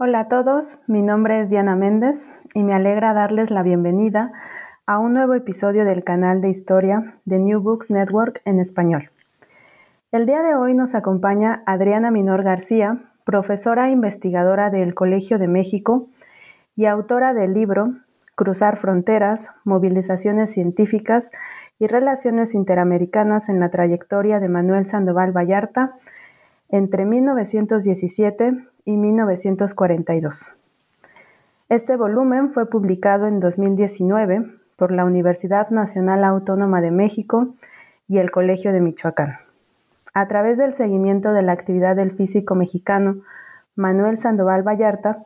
Hola a todos, mi nombre es Diana Méndez y me alegra darles la bienvenida a un nuevo episodio del canal de historia de New Books Network en español. El día de hoy nos acompaña Adriana Minor García, profesora e investigadora del Colegio de México y autora del libro Cruzar Fronteras, Movilizaciones Científicas y Relaciones Interamericanas en la trayectoria de Manuel Sandoval Vallarta entre 1917 y 1942. Este volumen fue publicado en 2019 por la Universidad Nacional Autónoma de México y el Colegio de Michoacán. A través del seguimiento de la actividad del físico mexicano Manuel Sandoval Vallarta,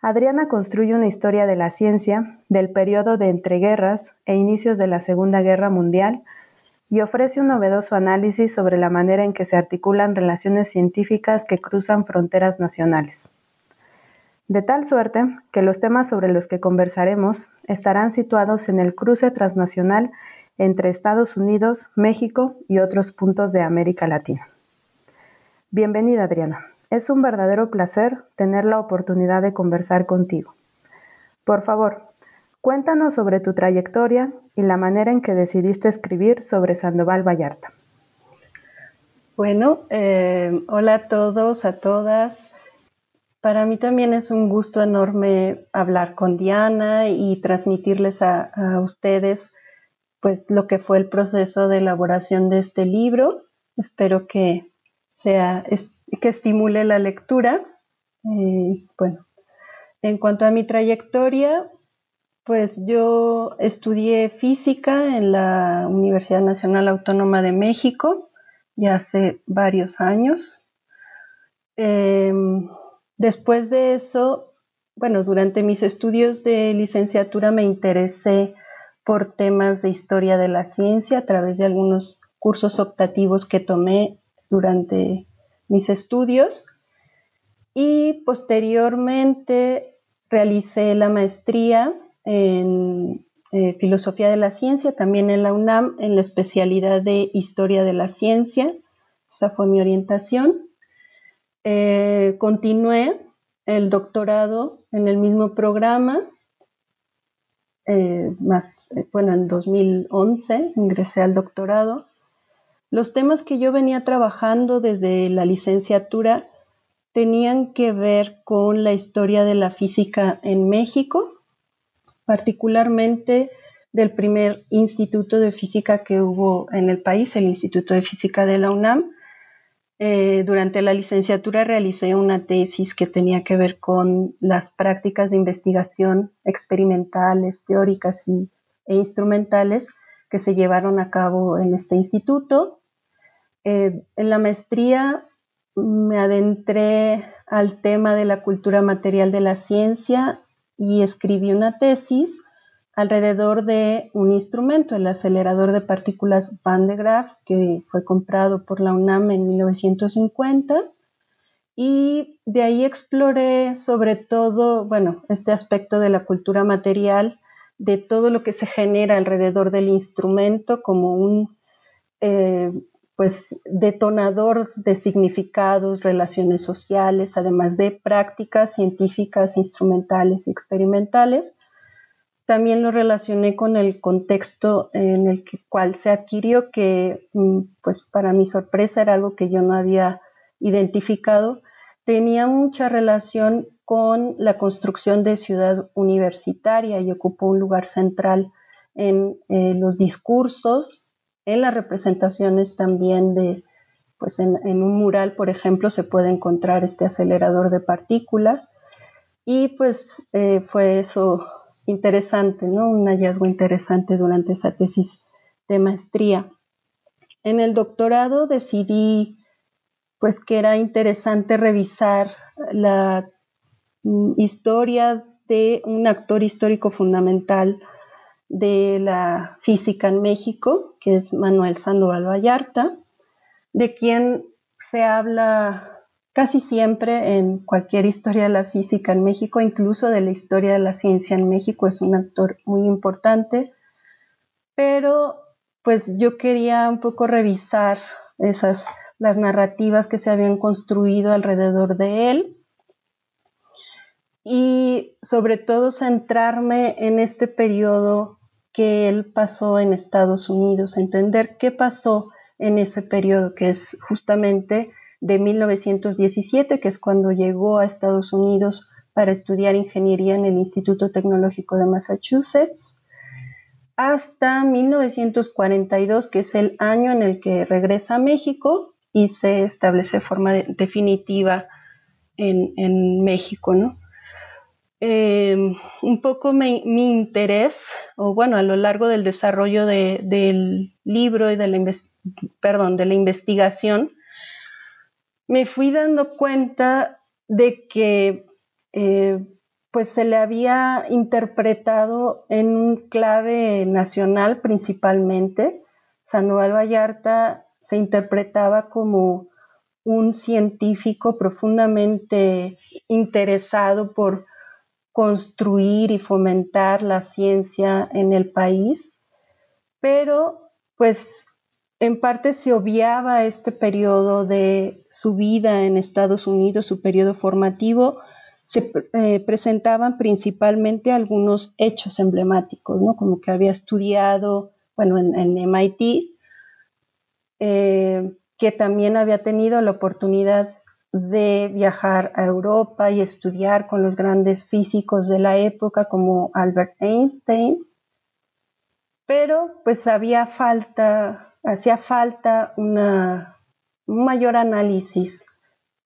Adriana construye una historia de la ciencia del periodo de entreguerras e inicios de la Segunda Guerra Mundial y ofrece un novedoso análisis sobre la manera en que se articulan relaciones científicas que cruzan fronteras nacionales. De tal suerte que los temas sobre los que conversaremos estarán situados en el cruce transnacional entre Estados Unidos, México y otros puntos de América Latina. Bienvenida Adriana, es un verdadero placer tener la oportunidad de conversar contigo. Por favor, Cuéntanos sobre tu trayectoria y la manera en que decidiste escribir sobre Sandoval Vallarta. Bueno, eh, hola a todos, a todas. Para mí también es un gusto enorme hablar con Diana y transmitirles a, ustedes pues lo que fue el proceso de elaboración de este libro. Espero que sea que estimule la lectura. Eh, bueno, en cuanto a mi trayectoria, pues yo estudié física en la Universidad Nacional Autónoma de México ya hace varios años. Em, después de eso, bueno, durante mis estudios de licenciatura me interesé por temas de historia de la ciencia a través de algunos cursos optativos que tomé durante mis estudios y posteriormente realicé la maestría en eh, Filosofía de la Ciencia, también en la UNAM, en la especialidad de Historia de la Ciencia. Esa fue mi orientación. Eh, continué el doctorado en el mismo programa, eh, más, bueno, en 2011 ingresé al doctorado. Los temas que yo venía trabajando desde la licenciatura tenían que ver con la historia de la física en México, particularmente del primer instituto de física que hubo en el país, el Instituto de Física de la UNAM. Eh, durante la licenciatura realicé una tesis que tenía que ver con las prácticas de investigación experimentales, teóricas y, e instrumentales que se llevaron a cabo en este instituto. Eh, en la maestría me adentré al tema de la cultura material de la ciencia y escribí una tesis alrededor de un instrumento, el acelerador de partículas Van de Graaff, que fue comprado por la UNAM en 1950. Y de ahí exploré sobre todo, bueno, este aspecto de la cultura material, de todo lo que se genera alrededor del instrumento como un eh, pues detonador de significados, relaciones sociales, además de prácticas científicas, instrumentales y experimentales. También lo relacioné con el contexto en el cual se adquirió, que mm, pues para mi sorpresa era algo que yo no había identificado. Tenía mucha relación con la construcción de ciudad universitaria y ocupó un lugar central en eh, los discursos, en las representaciones también de, pues en, un mural, por ejemplo, se puede encontrar este acelerador de partículas y pues eh, fue eso interesante, ¿no? Un hallazgo interesante durante esa tesis de maestría. En el doctorado decidí pues que era interesante revisar la mm, historia de un actor histórico fundamental de la física en México, que es Manuel Sandoval Vallarta, de quien se habla casi siempre en cualquier historia de la física en México, incluso de la historia de la ciencia en México, es un actor muy importante, pero pues yo quería un poco revisar esas las narrativas que se habían construido alrededor de él y sobre todo centrarme en este periodo que él pasó en Estados Unidos, entender qué pasó en ese periodo, que es justamente de 1917, que es cuando llegó a Estados Unidos para estudiar ingeniería en el Instituto Tecnológico de Massachusetts, hasta 1942, que es el año en el que regresa a México y se establece de forma definitiva en, en México, ¿no? Eh, un poco mi interés, o bueno, a lo largo del desarrollo del libro y de la, de la investigación, me fui dando cuenta de que eh, pues se le había interpretado en un clave nacional principalmente. Sandoval Vallarta se interpretaba como un científico profundamente interesado por construir y fomentar la ciencia en el país, pero pues en parte se obviaba este periodo de su vida en Estados Unidos, su periodo formativo, se eh, presentaban principalmente algunos hechos emblemáticos, ¿no? Como que había estudiado, bueno, en, MIT, eh, que también había tenido la oportunidad de viajar a Europa y estudiar con los grandes físicos de la época como Albert Einstein, pero pues había falta, hacía falta una, un mayor análisis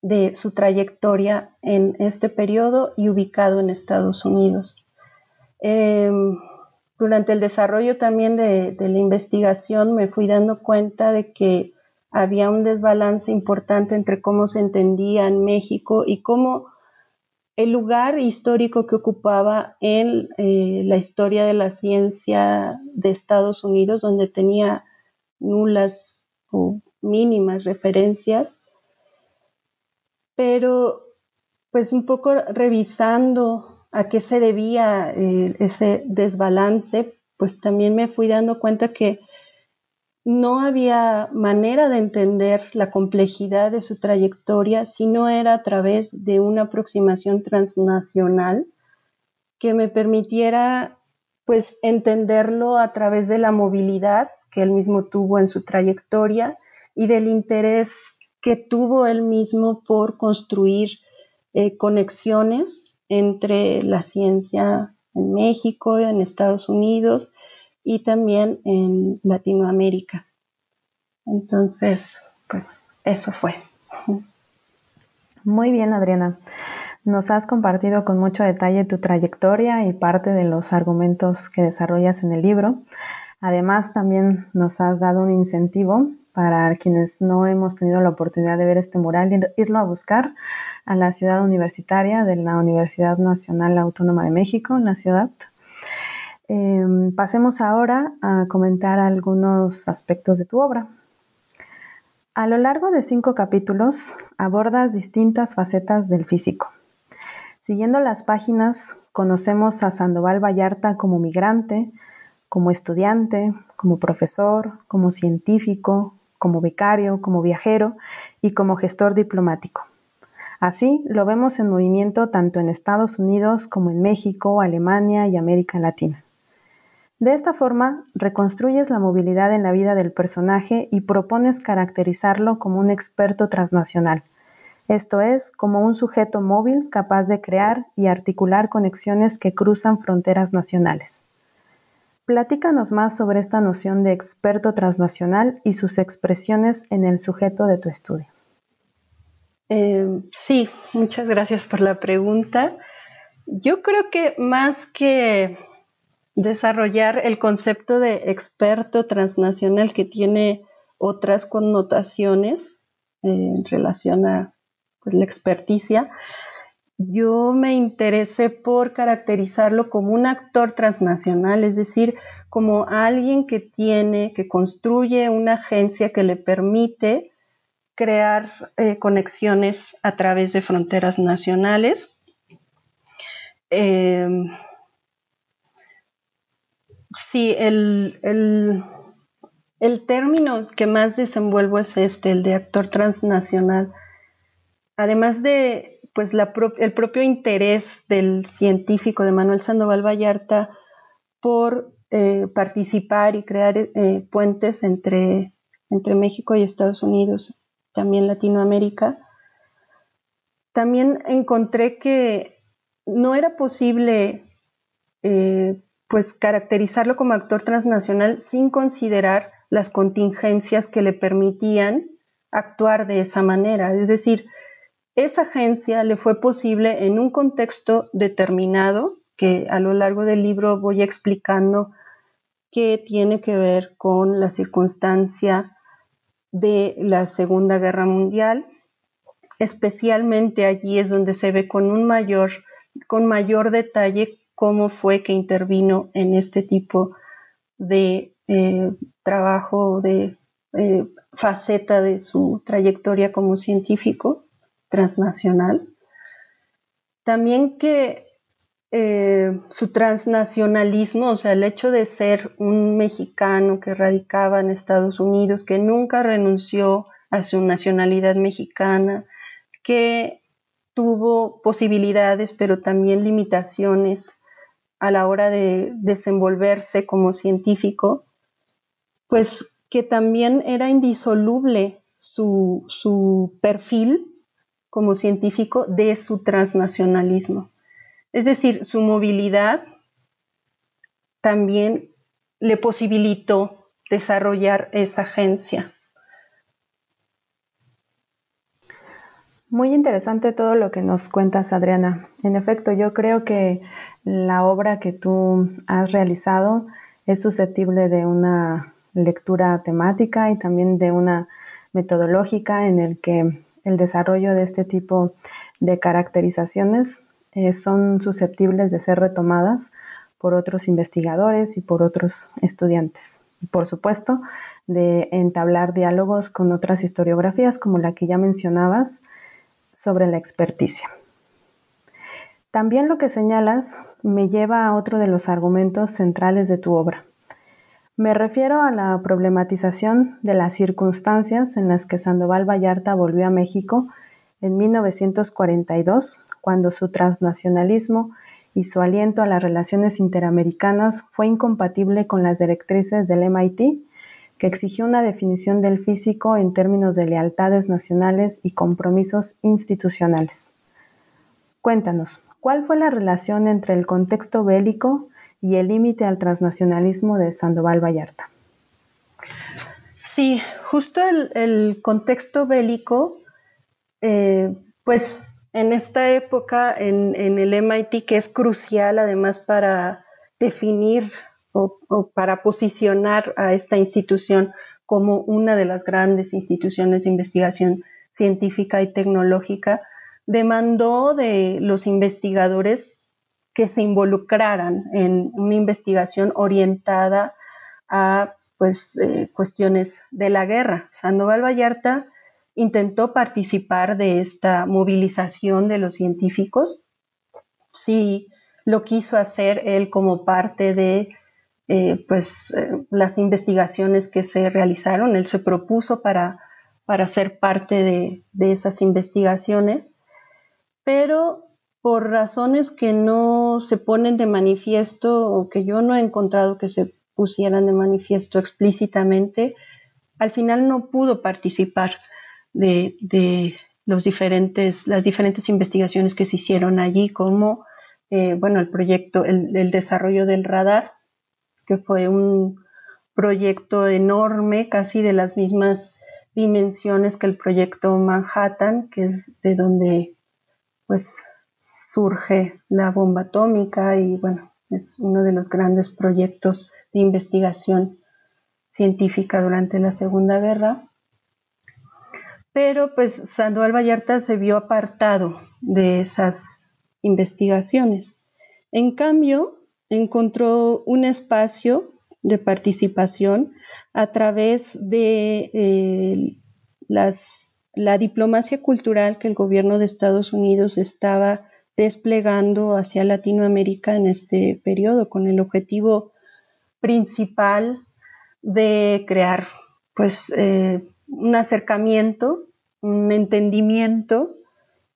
de su trayectoria en este periodo y ubicado en Estados Unidos. Em, durante el desarrollo también de, de la investigación me fui dando cuenta de que había un desbalance importante entre cómo se entendía en México y cómo el lugar histórico que ocupaba en eh, la historia de la ciencia de Estados Unidos, donde tenía nulas o mínimas referencias, pero pues un poco revisando a qué se debía eh, ese desbalance, pues también me fui dando cuenta que no había manera de entender la complejidad de su trayectoria si no era a través de una aproximación transnacional que me permitiera pues entenderlo a través de la movilidad que él mismo tuvo en su trayectoria y del interés que tuvo él mismo por construir eh, conexiones entre la ciencia en México, en Estados Unidos y también en Latinoamérica. Entonces, pues eso fue. Muy bien, Adriana. Nos has compartido con mucho detalle tu trayectoria y parte de los argumentos que desarrollas en el libro. Además, también nos has dado un incentivo para quienes no hemos tenido la oportunidad de ver este mural, irlo a buscar a la ciudad universitaria de la Universidad Nacional Autónoma de México, en la ciudad Em, pasemos ahora a comentar algunos aspectos de tu obra. A lo largo de cinco capítulos abordas distintas facetas del físico. Siguiendo las páginas, conocemos a Sandoval Vallarta como migrante, como estudiante, como profesor, como científico, como becario, como viajero y como gestor diplomático. Así lo vemos en movimiento tanto en Estados Unidos como en México, Alemania y América Latina. De esta forma, reconstruyes la movilidad en la vida del personaje y propones caracterizarlo como un experto transnacional, esto es, como un sujeto móvil capaz de crear y articular conexiones que cruzan fronteras nacionales. Platícanos más sobre esta noción de experto transnacional y sus expresiones en el sujeto de tu estudio. Eh, sí, muchas gracias por la pregunta. Yo creo que más que desarrollar el concepto de experto transnacional que tiene otras connotaciones eh, en relación a pues, la experticia, yo me interesé por caracterizarlo como un actor transnacional, es decir, como alguien que tiene, que construye una agencia que le permite crear eh, conexiones a través de fronteras nacionales. Em, sí, el, el, término que más desenvuelvo es este, el de actor transnacional. Además de pues, el propio interés del científico de Manuel Sandoval Vallarta por eh, participar y crear eh, puentes entre, entre México y Estados Unidos, también Latinoamérica, también encontré que no era posible eh, pues caracterizarlo como actor transnacional sin considerar las contingencias que le permitían actuar de esa manera. Es decir, esa agencia le fue posible en un contexto determinado, que a lo largo del libro voy explicando que tiene que ver con la circunstancia de la Segunda Guerra Mundial. Especialmente allí es donde se ve con un mayor, con mayor detalle cómo fue que intervino en este tipo de eh, trabajo, de eh, faceta de su trayectoria como científico transnacional. También que eh, su transnacionalismo, o sea, el hecho de ser un mexicano que radicaba en Estados Unidos, que nunca renunció a su nacionalidad mexicana, que tuvo posibilidades, pero también limitaciones a la hora de desenvolverse como científico, pues que también era indisoluble su, su perfil como científico de su transnacionalismo. Es decir, su movilidad también le posibilitó desarrollar esa agencia. Muy interesante todo lo que nos cuentas, Adriana. En efecto, yo creo que la obra que tú has realizado es susceptible de una lectura temática y también de una metodológica en el que el desarrollo de este tipo de caracterizaciones eh, son susceptibles de ser retomadas por otros investigadores y por otros estudiantes. Y por supuesto, de entablar diálogos con otras historiografías como la que ya mencionabas sobre la experticia. También lo que señalas me lleva a otro de los argumentos centrales de tu obra. Me refiero a la problematización de las circunstancias en las que Sandoval Vallarta volvió a México en 1942, cuando su transnacionalismo y su aliento a las relaciones interamericanas fue incompatible con las directrices del MIT, que exigió una definición del físico en términos de lealtades nacionales y compromisos institucionales. Cuéntanos, ¿Cuál fue la relación entre el contexto bélico y el límite al transnacionalismo de Sandoval Vallarta? Sí, justo el, contexto bélico, eh, pues en esta época en, el MIT, que es crucial además para definir o, para posicionar a esta institución como una de las grandes instituciones de investigación científica y tecnológica, demandó de los investigadores que se involucraran en una investigación orientada a pues, eh, cuestiones de la guerra. Sandoval Vallarta intentó participar de esta movilización de los científicos. Sí, lo quiso hacer él como parte de eh, pues eh, las investigaciones que se realizaron. Él se propuso para, para ser parte de, de, esas investigaciones, pero por razones que no se ponen de manifiesto o que yo no he encontrado que se pusieran de manifiesto explícitamente, al final no pudo participar de, los diferentes, las diferentes investigaciones que se hicieron allí, como eh, bueno, el proyecto, el, el desarrollo del radar, que fue un proyecto enorme, casi de las mismas dimensiones que el proyecto Manhattan, que es de donde pues surge la bomba atómica y bueno, es uno de los grandes proyectos de investigación científica durante la Segunda Guerra. Pero pues Sandoval Vallarta se vio apartado de esas investigaciones. En cambio, encontró un espacio de participación a través de eh, las, la diplomacia cultural que el gobierno de Estados Unidos estaba desplegando hacia Latinoamérica en este periodo con el objetivo principal de crear pues eh, un acercamiento, un entendimiento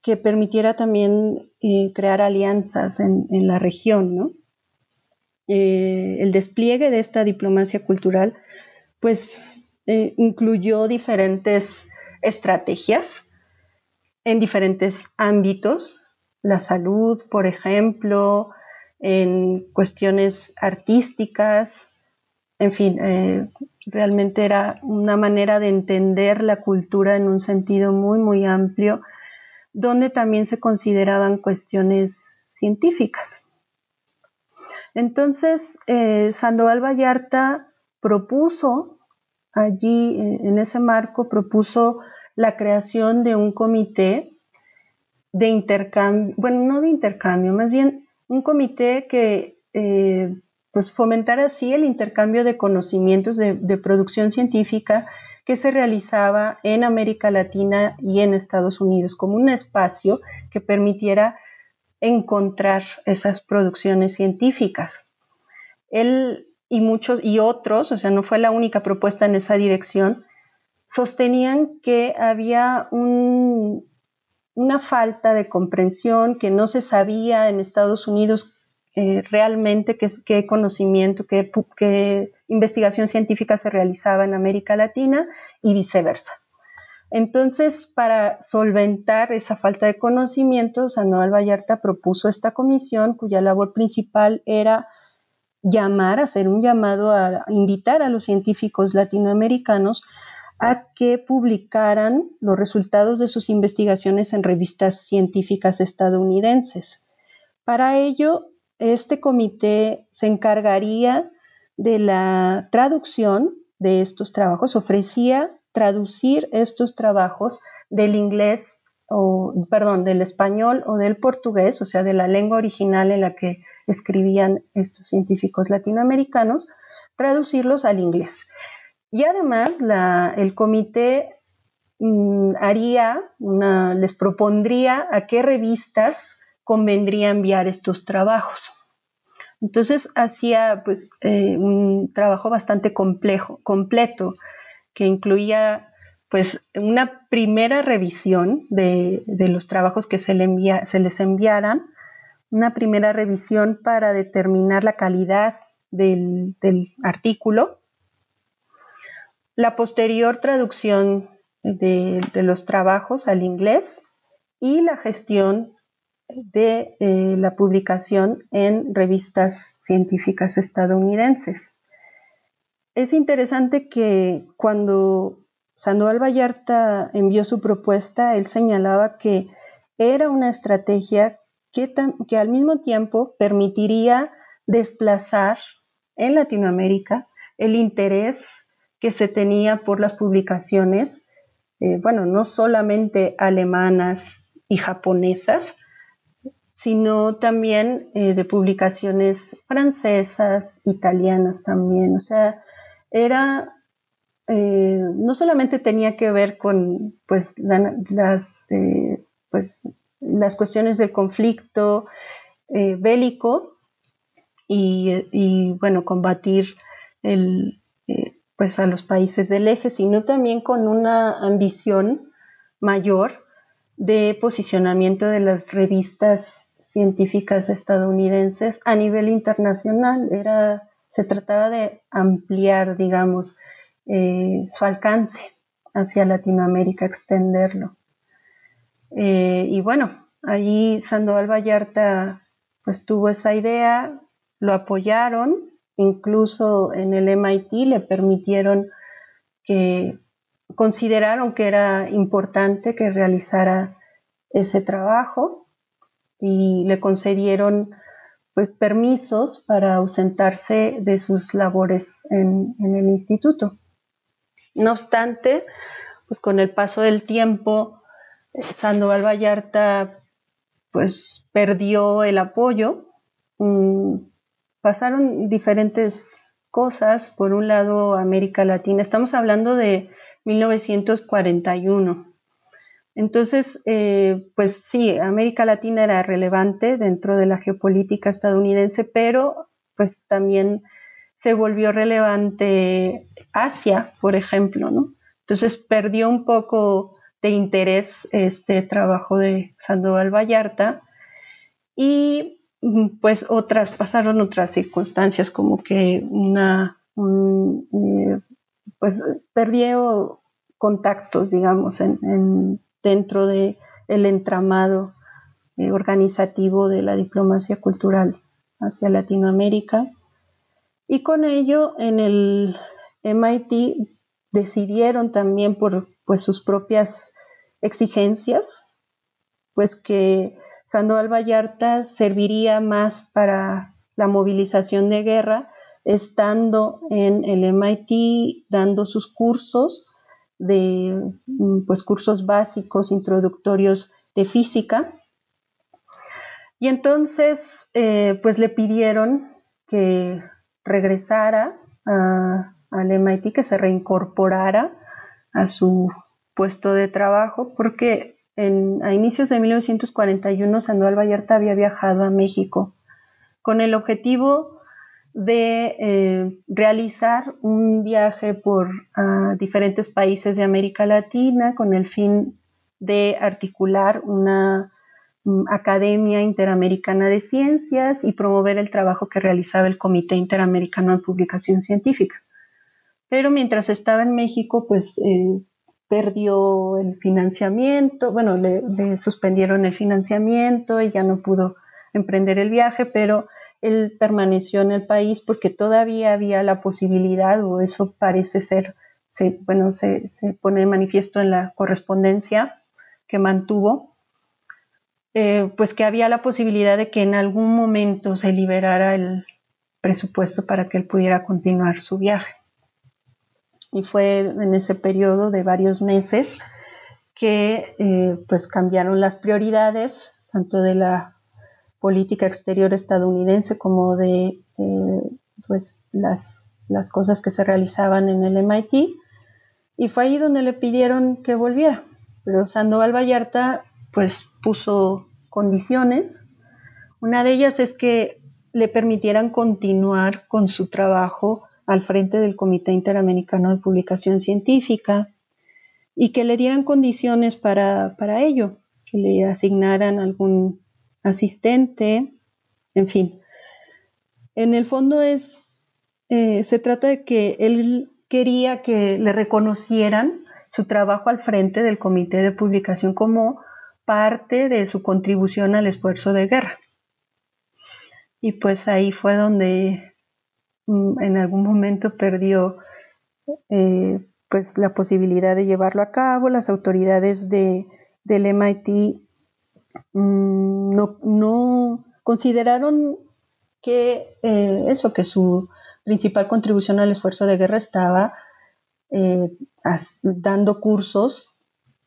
que permitiera también eh, crear alianzas en, en, la región, ¿no? Eh, el despliegue de esta diplomacia cultural, pues incluyó diferentes estrategias en diferentes ámbitos, la salud, por ejemplo, en cuestiones artísticas, en fin, eh, realmente era una manera de entender la cultura en un sentido muy, muy amplio, donde también se consideraban cuestiones científicas. Entonces, eh, Sandoval Vallarta propuso allí, en ese marco, propuso la creación de un comité de intercambio, bueno, no de intercambio, más bien un comité que eh, pues fomentara así el intercambio de conocimientos de, de producción científica que se realizaba en América Latina y en Estados Unidos, como un espacio que permitiera encontrar esas producciones científicas. Él y muchos y otros, o sea, no fue la única propuesta en esa dirección, sostenían que había un, una falta de comprensión, que no se sabía en Estados Unidos eh, realmente qué, qué conocimiento, qué, qué investigación científica se realizaba en América Latina y viceversa. Entonces, para solventar esa falta de conocimientos, Anual Vallarta propuso esta comisión cuya labor principal era llamar, hacer un llamado a invitar a los científicos latinoamericanos a que publicaran los resultados de sus investigaciones en revistas científicas estadounidenses. Para ello, este comité se encargaría de la traducción de estos trabajos, ofrecía traducir estos trabajos del inglés o, perdón, del español o del portugués, o sea, de la lengua original en la que escribían estos científicos latinoamericanos, traducirlos al inglés. Y además, el comité mm, haría les propondría a qué revistas convendría enviar estos trabajos. Entonces hacía pues eh, un trabajo bastante complejo, completo, que incluía pues una primera revisión de, de los trabajos que se, le se, les enviaran, una primera revisión para determinar la calidad del, del artículo, la posterior traducción de, de, los trabajos al inglés y la gestión de eh, la publicación en revistas científicas estadounidenses. Es interesante que cuando Sandoval Vallarta envió su propuesta, él señalaba que era una estrategia que, al mismo tiempo permitiría desplazar en Latinoamérica el interés que se tenía por las publicaciones, eh, bueno, no solamente alemanas y japonesas, sino también eh, de publicaciones francesas, italianas también. O sea, era, eh, no solamente tenía que ver con pues, la, las, eh, pues, las cuestiones del conflicto eh, bélico y, bueno, combatir el, pues a los países del eje, sino también con una ambición mayor de posicionamiento de las revistas científicas estadounidenses a nivel internacional. Era, se trataba de ampliar, digamos, eh, su alcance hacia Latinoamérica, extenderlo. Eh, y bueno, allí Sandoval Vallarta pues tuvo esa idea, lo apoyaron, incluso en el MIT le permitieron que consideraron que era importante que realizara ese trabajo y le concedieron pues permisos para ausentarse de sus labores en, en el instituto. No obstante, pues con el paso del tiempo, Sandoval Vallarta pues perdió el apoyo. Mm, pasaron diferentes cosas. Por un lado, América Latina. Estamos hablando de 1941. Entonces, eh, pues sí, América Latina era relevante dentro de la geopolítica estadounidense, pero pues también se volvió relevante Asia, por ejemplo, ¿no? Entonces perdió un poco de interés este trabajo de Sandoval Vallarta y mm, pues otras, pasaron otras circunstancias como que una, eh, pues perdió contactos, digamos, en, dentro del el entramado eh, organizativo de la diplomacia cultural hacia Latinoamérica. Y con ello, en el MIT decidieron también por pues, sus propias exigencias, pues que Sandoval Vallarta serviría más para la movilización de guerra, estando en el MIT dando sus cursos de mm, pues cursos básicos introductorios de física. Y entonces eh, pues le pidieron que regresara al MIT, que se reincorporara a su puesto de trabajo, porque a inicios de 1941 Sandoval Vallarta había viajado a México con el objetivo de eh, realizar un viaje por diferentes países de América Latina con el fin de articular una mm, Academia Interamericana de Ciencias y promover el trabajo que realizaba el Comité Interamericano de Publicación Científica. Pero mientras estaba en México, pues eh, perdió el financiamiento, bueno, le, suspendieron el financiamiento y ya no pudo emprender el viaje, pero él permaneció en el país porque todavía había la posibilidad, o eso parece ser, bueno, se, pone de manifiesto en la correspondencia que mantuvo, eh, pues que había la posibilidad de que en algún momento se liberara el presupuesto para que él pudiera continuar su viaje. Y fue en ese periodo de varios meses que eh, pues cambiaron las prioridades, tanto de la política exterior estadounidense como de eh, pues las, las cosas que se realizaban en el MIT. Y fue ahí donde le pidieron que volviera. Pero Sandoval Vallarta pues puso condiciones. Una de ellas es que le permitieran continuar con su trabajo al frente del Comité Interamericano de Publicación Científica y que le dieran condiciones para, para ello, que le asignaran algún asistente, en fin. En el fondo es, eh, se trata de que él quería que le reconocieran su trabajo al frente del comité de publicación como parte de su contribución al esfuerzo de guerra. Y pues ahí fue donde en algún momento perdió eh, pues la posibilidad de llevarlo a cabo. Las autoridades de, del MIT Mm, no, consideraron que eh, eso, que su principal contribución al esfuerzo de guerra estaba eh, dando cursos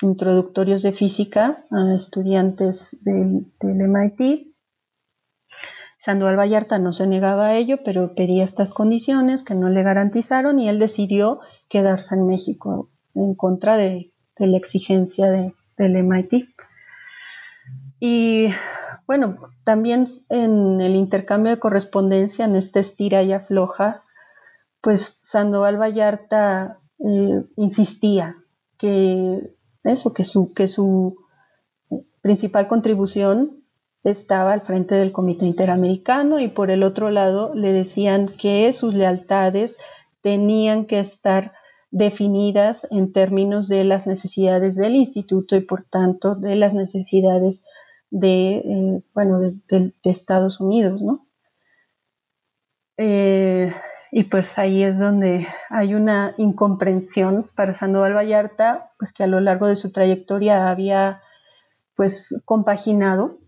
introductorios de física a estudiantes del, MIT. Sandoval Vallarta no se negaba a ello, pero pedía estas condiciones que no le garantizaron y él decidió quedarse en México en contra de, la exigencia del MIT. Y bueno, también en el intercambio de correspondencia, en este estira y afloja, pues Sandoval Vallarta eh, insistía que eso, que su, que su principal contribución estaba al frente del Comité Interamericano y por el otro lado le decían que sus lealtades tenían que estar definidas en términos de las necesidades del instituto y por tanto de las necesidades de, eh, bueno, de, Estados Unidos, ¿no? Eh, y pues ahí es donde hay una incomprensión para Sandoval Vallarta, pues que a lo largo de su trayectoria había pues compaginado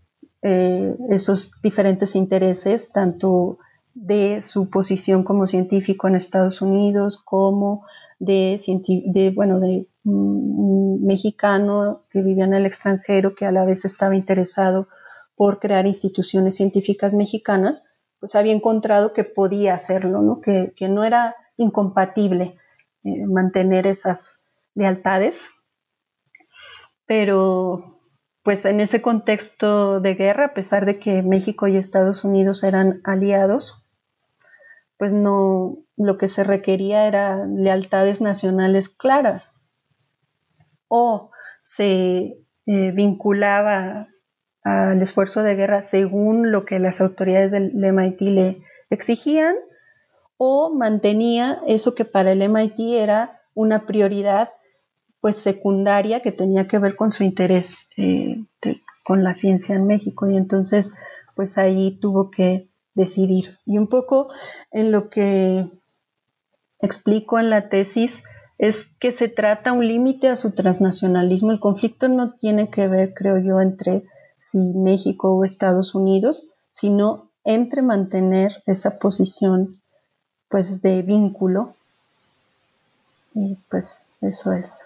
eh, esos diferentes intereses, tanto de su posición como científico en Estados Unidos como de, de bueno, de mm, mexicano que vivía en el extranjero, que a la vez estaba interesado por crear instituciones científicas mexicanas, pues había encontrado que podía hacerlo, ¿no? Que, no era incompatible eh, mantener esas lealtades. Pero, pues en ese contexto de guerra, a pesar de que México y Estados Unidos eran aliados, pues no, lo que se requería era lealtades nacionales claras. O se eh, vinculaba al esfuerzo de guerra según lo que las autoridades del MIT le exigían, o mantenía eso que para el MIT era una prioridad pues secundaria que tenía que ver con su interés eh, con la ciencia en México y entonces pues ahí tuvo que decidir. Y un poco en lo que explico en la tesis es que se trata un límite a su transnacionalismo. El conflicto no tiene que ver, creo yo, entre si México o Estados Unidos, sino entre mantener esa posición pues de vínculo. Y pues eso es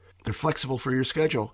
They're flexible for your schedule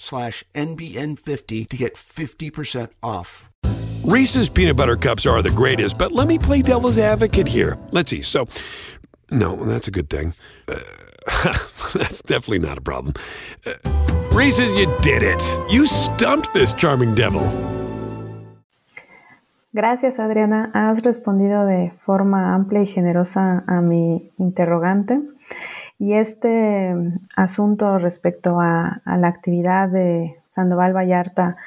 slash NBN50 to get 50% off. Reese's peanut butter cups are the greatest, but let me play devil's advocate here. Let's see. So, no, that's a good thing. Uh, that's definitely not a problem. Uh, Reese's, you did it. You stumped this charming devil. Gracias, Adriana. Has respondido de forma amplia y generosa a mi interrogante. Y este asunto respecto a, la actividad de Sandoval Vallarta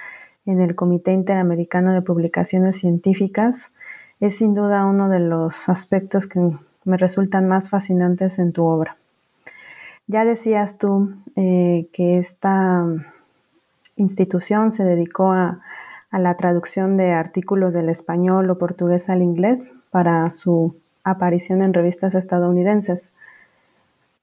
en el Comité Interamericano de Publicaciones Científicas es sin duda uno de los aspectos que me resultan más fascinantes en tu obra. Ya decías tú eh, que esta institución se dedicó a la traducción de artículos del español o portugués al inglés para su aparición en revistas estadounidenses.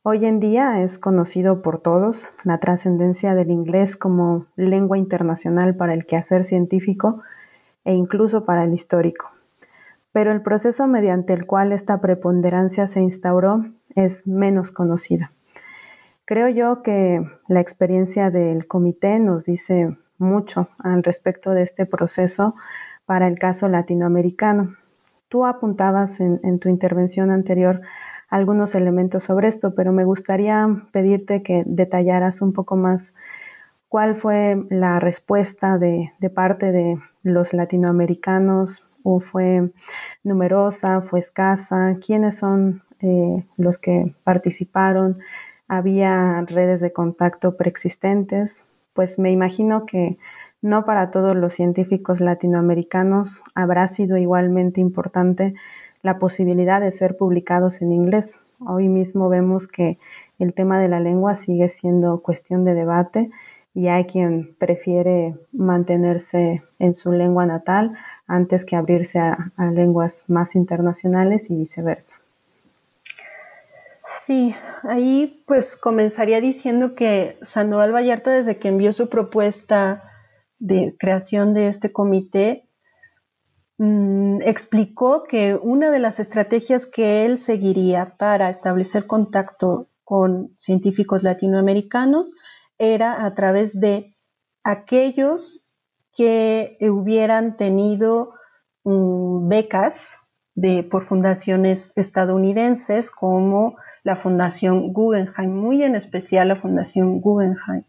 Hoy en día es conocido por todos la trascendencia del inglés como lengua internacional para el quehacer científico e incluso para el histórico. Pero el proceso mediante el cual esta preponderancia se instauró es menos conocida. Creo yo que la experiencia del comité nos dice mucho al respecto de este proceso para el caso latinoamericano. Tú apuntabas en, en tu intervención anterior algunos elementos sobre esto, pero me gustaría pedirte que detallaras un poco más cuál fue la respuesta de, parte de los latinoamericanos, o fue numerosa, fue escasa, quiénes son eh, los que participaron, había redes de contacto preexistentes, pues me imagino que no para todos los científicos latinoamericanos habrá sido igualmente importante la posibilidad de ser publicados en inglés. Hoy mismo vemos que el tema de la lengua sigue siendo cuestión de debate y hay quien prefiere mantenerse en su lengua natal antes que abrirse a, lenguas más internacionales y viceversa. Sí, ahí pues comenzaría diciendo que Sandoval Vallarta desde que envió su propuesta de creación de este comité, mm, explicó que una de las estrategias que él seguiría para establecer contacto con científicos latinoamericanos era a través de aquellos que hubieran tenido mm, becas de, por fundaciones estadounidenses como la Fundación Guggenheim, muy en especial la Fundación Guggenheim.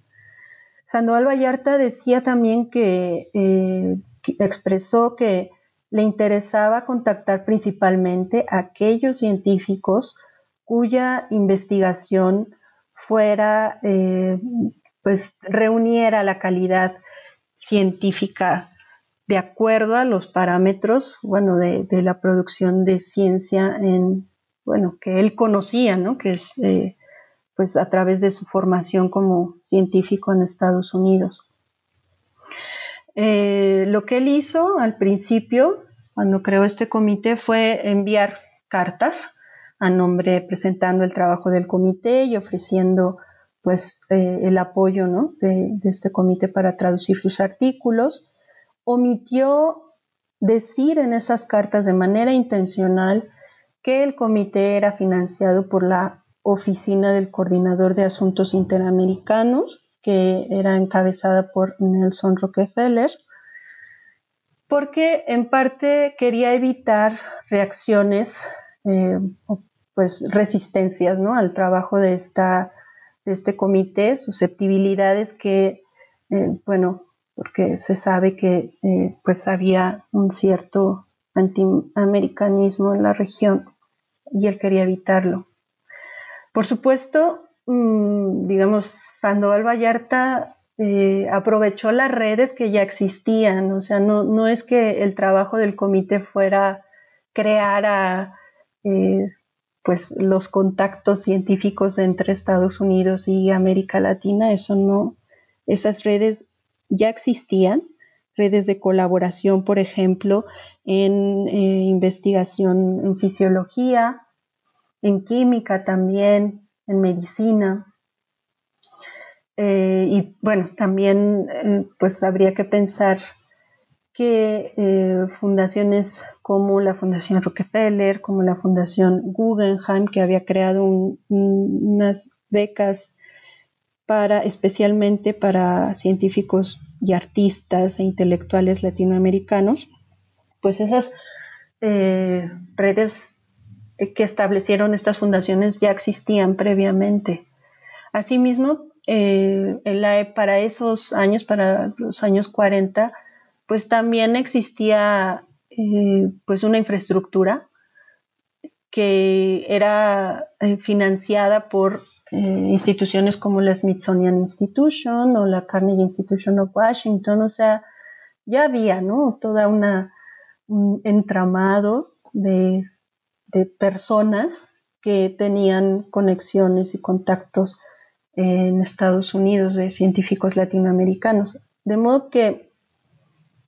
Sandoval Vallarta decía también que, eh, que expresó que le interesaba contactar principalmente a aquellos científicos cuya investigación fuera, eh, pues reuniera la calidad científica de acuerdo a los parámetros, bueno, de, la producción de ciencia en, bueno, que él conocía, ¿no? Que es, eh, pues a través de su formación como científico en Estados Unidos. Eh, lo que él hizo al principio, cuando creó este comité, fue enviar cartas a nombre presentando el trabajo del comité y ofreciendo pues eh, el apoyo de, este comité para traducir sus artículos. Omitió decir en esas cartas de manera intencional que el comité era financiado por la Oficina del Coordinador de Asuntos Interamericanos, que era encabezada por Nelson Rockefeller, porque en parte quería evitar reacciones eh, pues resistencias ¿no? al trabajo de, esta, de este comité, susceptibilidades que, eh, bueno, porque se sabe que eh, pues había un cierto antiamericanismo en la región y él quería evitarlo. Por supuesto, digamos, Sandoval Vallarta eh, aprovechó las redes que ya existían, o sea, no, no es que el trabajo del comité fuera crear a pues los contactos científicos entre Estados Unidos y América Latina, eso no, esas redes ya existían, redes de colaboración, por ejemplo, en eh, investigación en fisiología, en química también, en medicina. Eh, y bueno, también eh, pues habría que pensar que eh, fundaciones como la Fundación Rockefeller, como la Fundación Guggenheim, que había creado unas becas para especialmente para científicos y artistas e intelectuales latinoamericanos, pues esas redes que establecieron estas fundaciones ya existían previamente. Asimismo, eh, para esos años, para los años 40, pues también existía eh, pues una infraestructura que era eh, financiada por eh, instituciones como la Smithsonian Institution o la Carnegie Institution of Washington, o sea, ya había, ¿no? Toda una un entramado de, de personas que tenían conexiones y contactos en Estados Unidos de científicos latinoamericanos. De modo que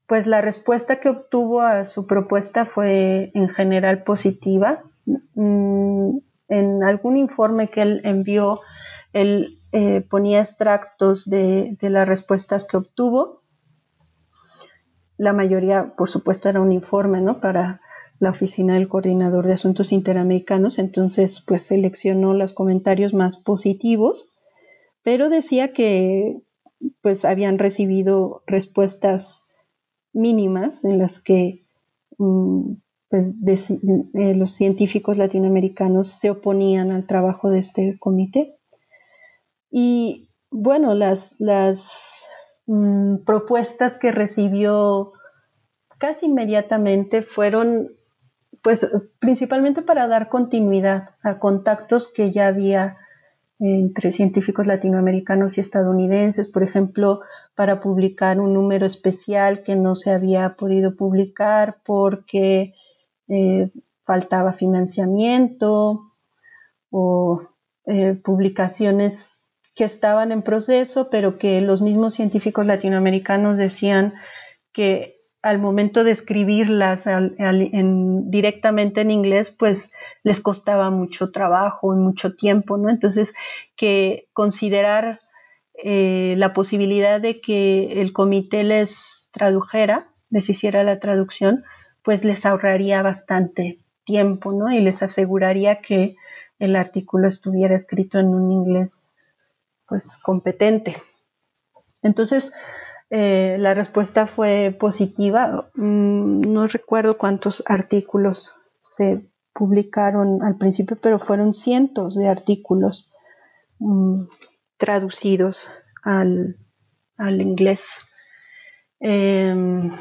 pues la respuesta que obtuvo a su propuesta fue en general positiva. Mm, en algún informe que él envió, él eh, ponía extractos de, las respuestas que obtuvo. La mayoría, por supuesto, era un informe, ¿no? Para la oficina del coordinador de asuntos interamericanos, entonces pues seleccionó los comentarios más positivos, pero decía que pues habían recibido respuestas mínimas en las que mm, pues, eh, los científicos latinoamericanos se oponían al trabajo de este comité. Y bueno, las, las mm, propuestas que recibió casi inmediatamente fueron pues principalmente para dar continuidad a contactos que ya había entre científicos latinoamericanos y estadounidenses. Por ejemplo, para publicar un número especial que no se había podido publicar porque eh, faltaba financiamiento o eh, publicaciones que estaban en proceso, pero que los mismos científicos latinoamericanos decían que al momento de escribirlas directamente en inglés, pues les costaba mucho trabajo y mucho tiempo, ¿no? Entonces, que considerar eh, la posibilidad de que el comité les tradujera, les hiciera la traducción, pues les ahorraría bastante tiempo, ¿no? Y les aseguraría que el artículo estuviera escrito en un inglés, pues, competente. Entonces, eh, la respuesta fue positiva. Mm, no recuerdo cuántos artículos se publicaron al principio, pero fueron cientos de artículos mm, traducidos al, inglés. Em,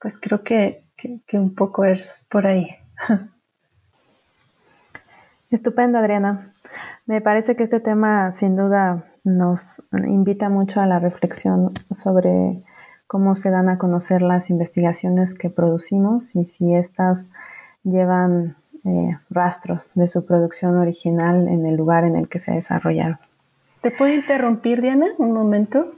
pues creo que, que un poco es por ahí. Estupendo, Adriana. Me parece que este tema sin duda nos invita mucho a la reflexión sobre cómo se dan a conocer las investigaciones que producimos y si éstas llevan eh, rastros de su producción original en el lugar en el que se desarrollaron. ¿Te puedo interrumpir, Diana, un momento?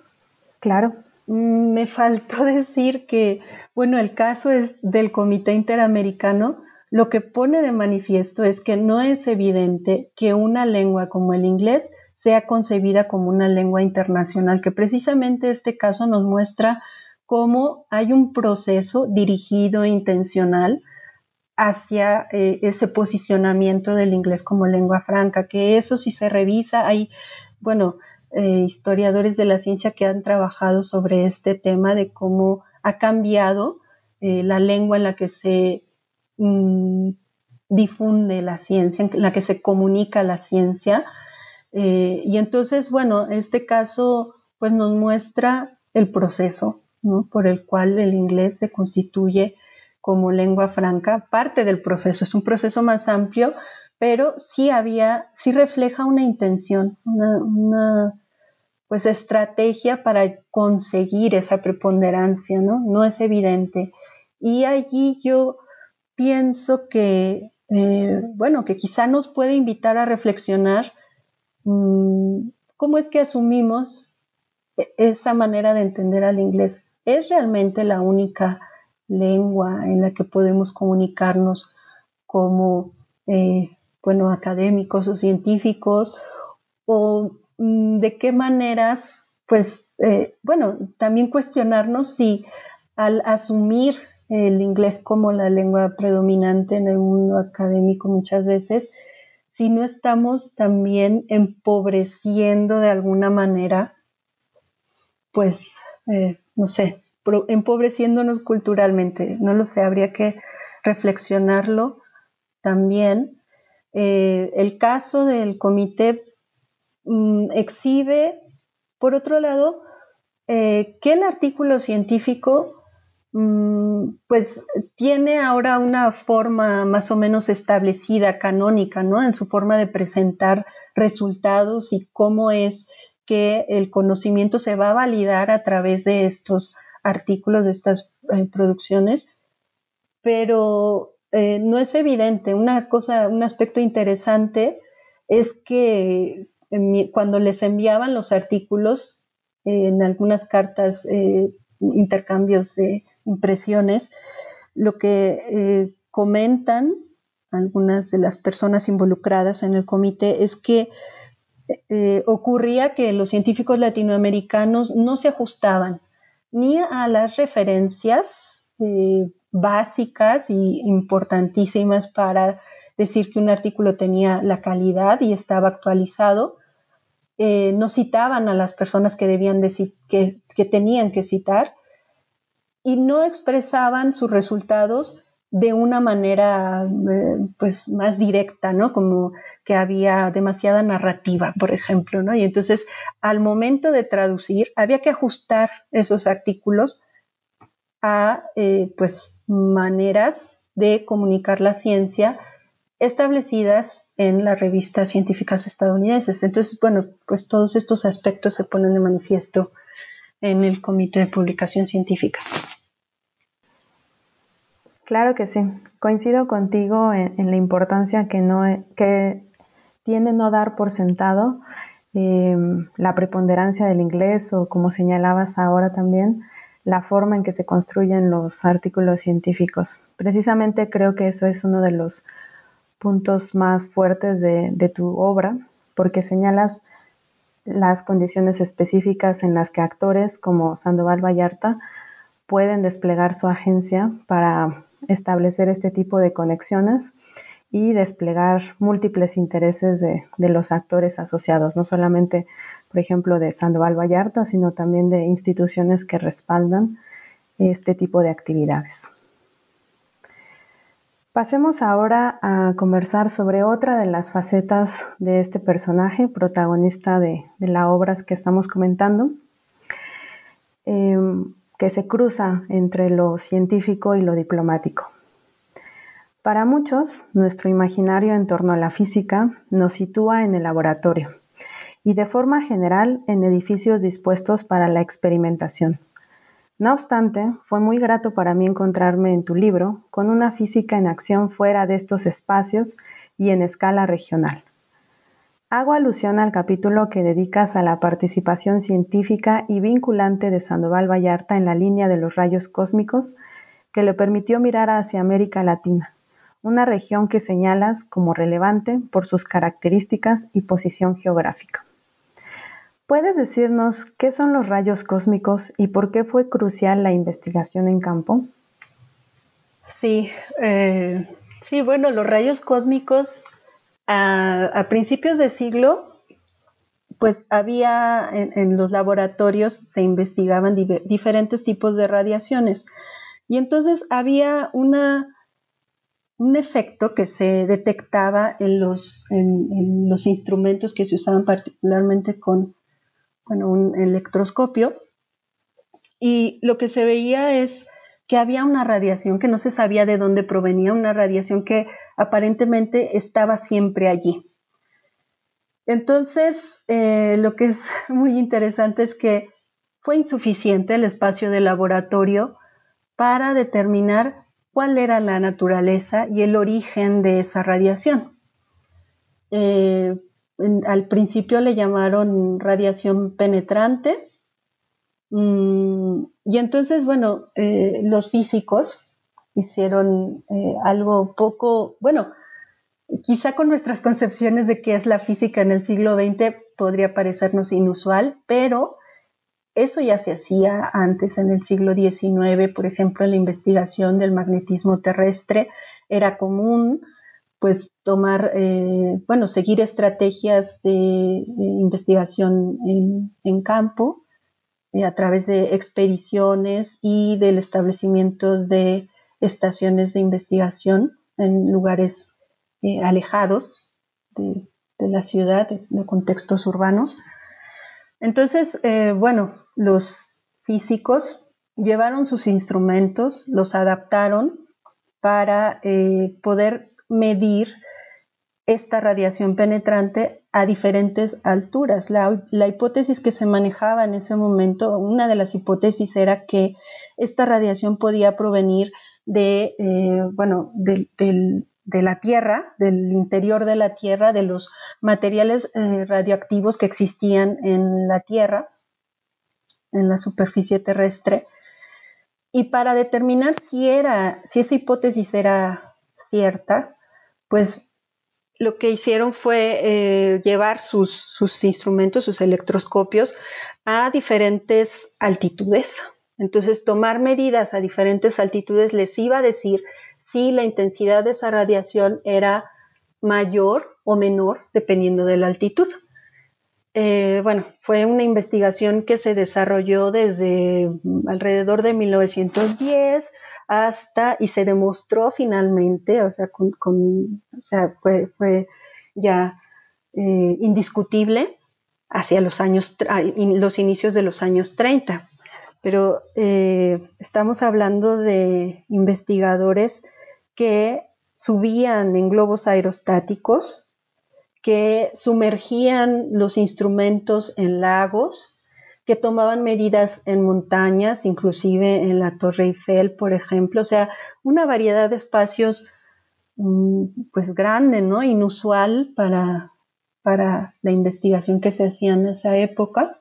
Claro. Mm, me faltó decir que, bueno, el caso es del Comité Interamericano, lo que pone de manifiesto es que no es evidente que una lengua como el inglés sea concebida como una lengua internacional, que precisamente este caso nos muestra cómo hay un proceso dirigido e intencional hacia eh, ese posicionamiento del inglés como lengua franca, que eso si se revisa, hay, bueno, eh, historiadores de la ciencia que han trabajado sobre este tema de cómo ha cambiado eh, la lengua en la que se mm, difunde la ciencia, en la que se comunica la ciencia, eh, y entonces, bueno, este caso pues nos muestra el proceso por el cual el inglés se constituye como lengua franca, parte del proceso, es un proceso más amplio, pero sí había, sí refleja una intención, una, pues estrategia para conseguir esa preponderancia, ¿no? No es evidente. Y allí yo pienso que, eh, bueno, que quizá nos puede invitar a reflexionar ¿Cómo es que asumimos e-, esa manera de entender al inglés? ¿Es realmente la única lengua en la que podemos comunicarnos como, eh, bueno, académicos o científicos? ¿O mm, de qué maneras, pues, eh, bueno, también cuestionarnos si al asumir el inglés como la lengua predominante en el mundo académico muchas veces, si no estamos también empobreciendo de alguna manera, pues, eh, no sé, empobreciéndonos culturalmente. No lo sé, habría que reflexionarlo también. Eh, el caso del comité mm, exhibe, por otro lado, eh, que el artículo científico pues tiene ahora una forma más o menos establecida, canónica, ¿no? En su forma de presentar resultados y cómo es que el conocimiento se va a validar a través de estos artículos, de estas eh, producciones, pero eh, no es evidente. Una cosa, un aspecto interesante es que cuando les enviaban los artículos en algunas cartas, eh, intercambios de impresiones, lo que eh, comentan algunas de las personas involucradas en el comité es que eh, ocurría que los científicos latinoamericanos no se ajustaban ni a las referencias eh, básicas y importantísimas para decir que un artículo tenía la calidad y estaba actualizado. no citaban a las personas que debían que, que tenían que citar y no expresaban sus resultados de una manera eh, pues más directa, ¿no? Como que había demasiada narrativa, por ejemplo, ¿no? Y entonces al momento de traducir había que ajustar esos artículos a eh, pues maneras de comunicar la ciencia establecidas en las revistas científicas estadounidenses. Entonces, bueno, pues todos estos aspectos se ponen de manifiesto en el Comité de Publicación Científica. Claro que sí. Coincido contigo en, la importancia que, no, que tiene no dar por sentado em, la preponderancia del inglés o como señalabas ahora también, la forma en que se construyen los artículos científicos. Precisamente creo que eso es uno de los puntos más fuertes de, de tu obra, porque señalas las condiciones específicas en las que actores como Sandoval Vallarta pueden desplegar su agencia para establecer este tipo de conexiones y desplegar múltiples intereses de, los actores asociados, no solamente, por ejemplo, de Sandoval Vallarta, sino también de instituciones que respaldan este tipo de actividades. Pasemos ahora a conversar sobre otra de las facetas de este personaje, protagonista de, las obras que estamos comentando, em, que se cruza entre lo científico y lo diplomático. Para muchos, nuestro imaginario en torno a la física nos sitúa en el laboratorio y de forma general en edificios dispuestos para la experimentación. No obstante, fue muy grato para mí encontrarme en tu libro con una física en acción fuera de estos espacios y en escala regional. Hago alusión al capítulo que dedicas a la participación científica y vinculante de Sandoval Vallarta en la línea de los rayos cósmicos que le permitió mirar hacia América Latina una región que señalas como relevante por sus características y posición geográfica. ¿Puedes decirnos qué son los rayos cósmicos y por qué fue crucial la investigación en campo? Sí, eh, sí, bueno, los rayos cósmicos a, principios de siglo, pues había en, los laboratorios se investigaban diferentes tipos de radiaciones y entonces había una un efecto que se detectaba en los, en, los instrumentos que se usaban particularmente con bueno, un electroscopio. Y lo que se veía es que había una radiación que no se sabía de dónde provenía, una radiación que aparentemente estaba siempre allí. Entonces, eh, lo que es muy interesante es que fue insuficiente el espacio de laboratorio para determinar cuál era la naturaleza y el origen de esa radiación. Eh, al principio le llamaron radiación penetrante mm, y entonces, bueno, eh, los físicos hicieron eh, algo poco, bueno, quizá con nuestras concepciones de qué es la física en el siglo XX podría parecernos inusual, pero eso ya se hacía antes en el siglo XIX, por ejemplo, en la investigación del magnetismo terrestre era común pues tomar, eh, bueno, seguir estrategias de, investigación en, campo eh, a través de expediciones y del establecimiento de estaciones de investigación en lugares eh, alejados de, la ciudad, de contextos urbanos. Entonces, bueno, los físicos llevaron sus instrumentos, los adaptaron para eh, poder medir esta radiación penetrante a diferentes alturas. La, hipótesis que se manejaba en ese momento, una de las hipótesis era que esta radiación podía provenir de, eh, bueno, de la Tierra, del interior de la Tierra, de los materiales eh, radioactivos que existían en la Tierra en la superficie terrestre. Y para determinar si, era, si esa hipótesis era cierta, pues lo que hicieron fue eh, llevar sus, sus, instrumentos, sus electroscopios, a diferentes altitudes. Entonces, tomar medidas a diferentes altitudes les iba a decir si la intensidad de esa radiación era mayor o menor dependiendo de la altitud. Eh, bueno, fue una investigación que se desarrolló desde alrededor de 1910 hasta y se demostró finalmente, o sea, con, o sea fue, ya eh, indiscutible hacia los años, los inicios de los años 30. Pero eh, estamos hablando de investigadores que subían en globos aerostáticos que sumergían los instrumentos en lagos, que tomaban medidas en montañas, inclusive en la Torre Eiffel, por ejemplo, o sea, una variedad de espacios mm, pues grande, ¿no? Inusual para, para la investigación que se hacía en esa época.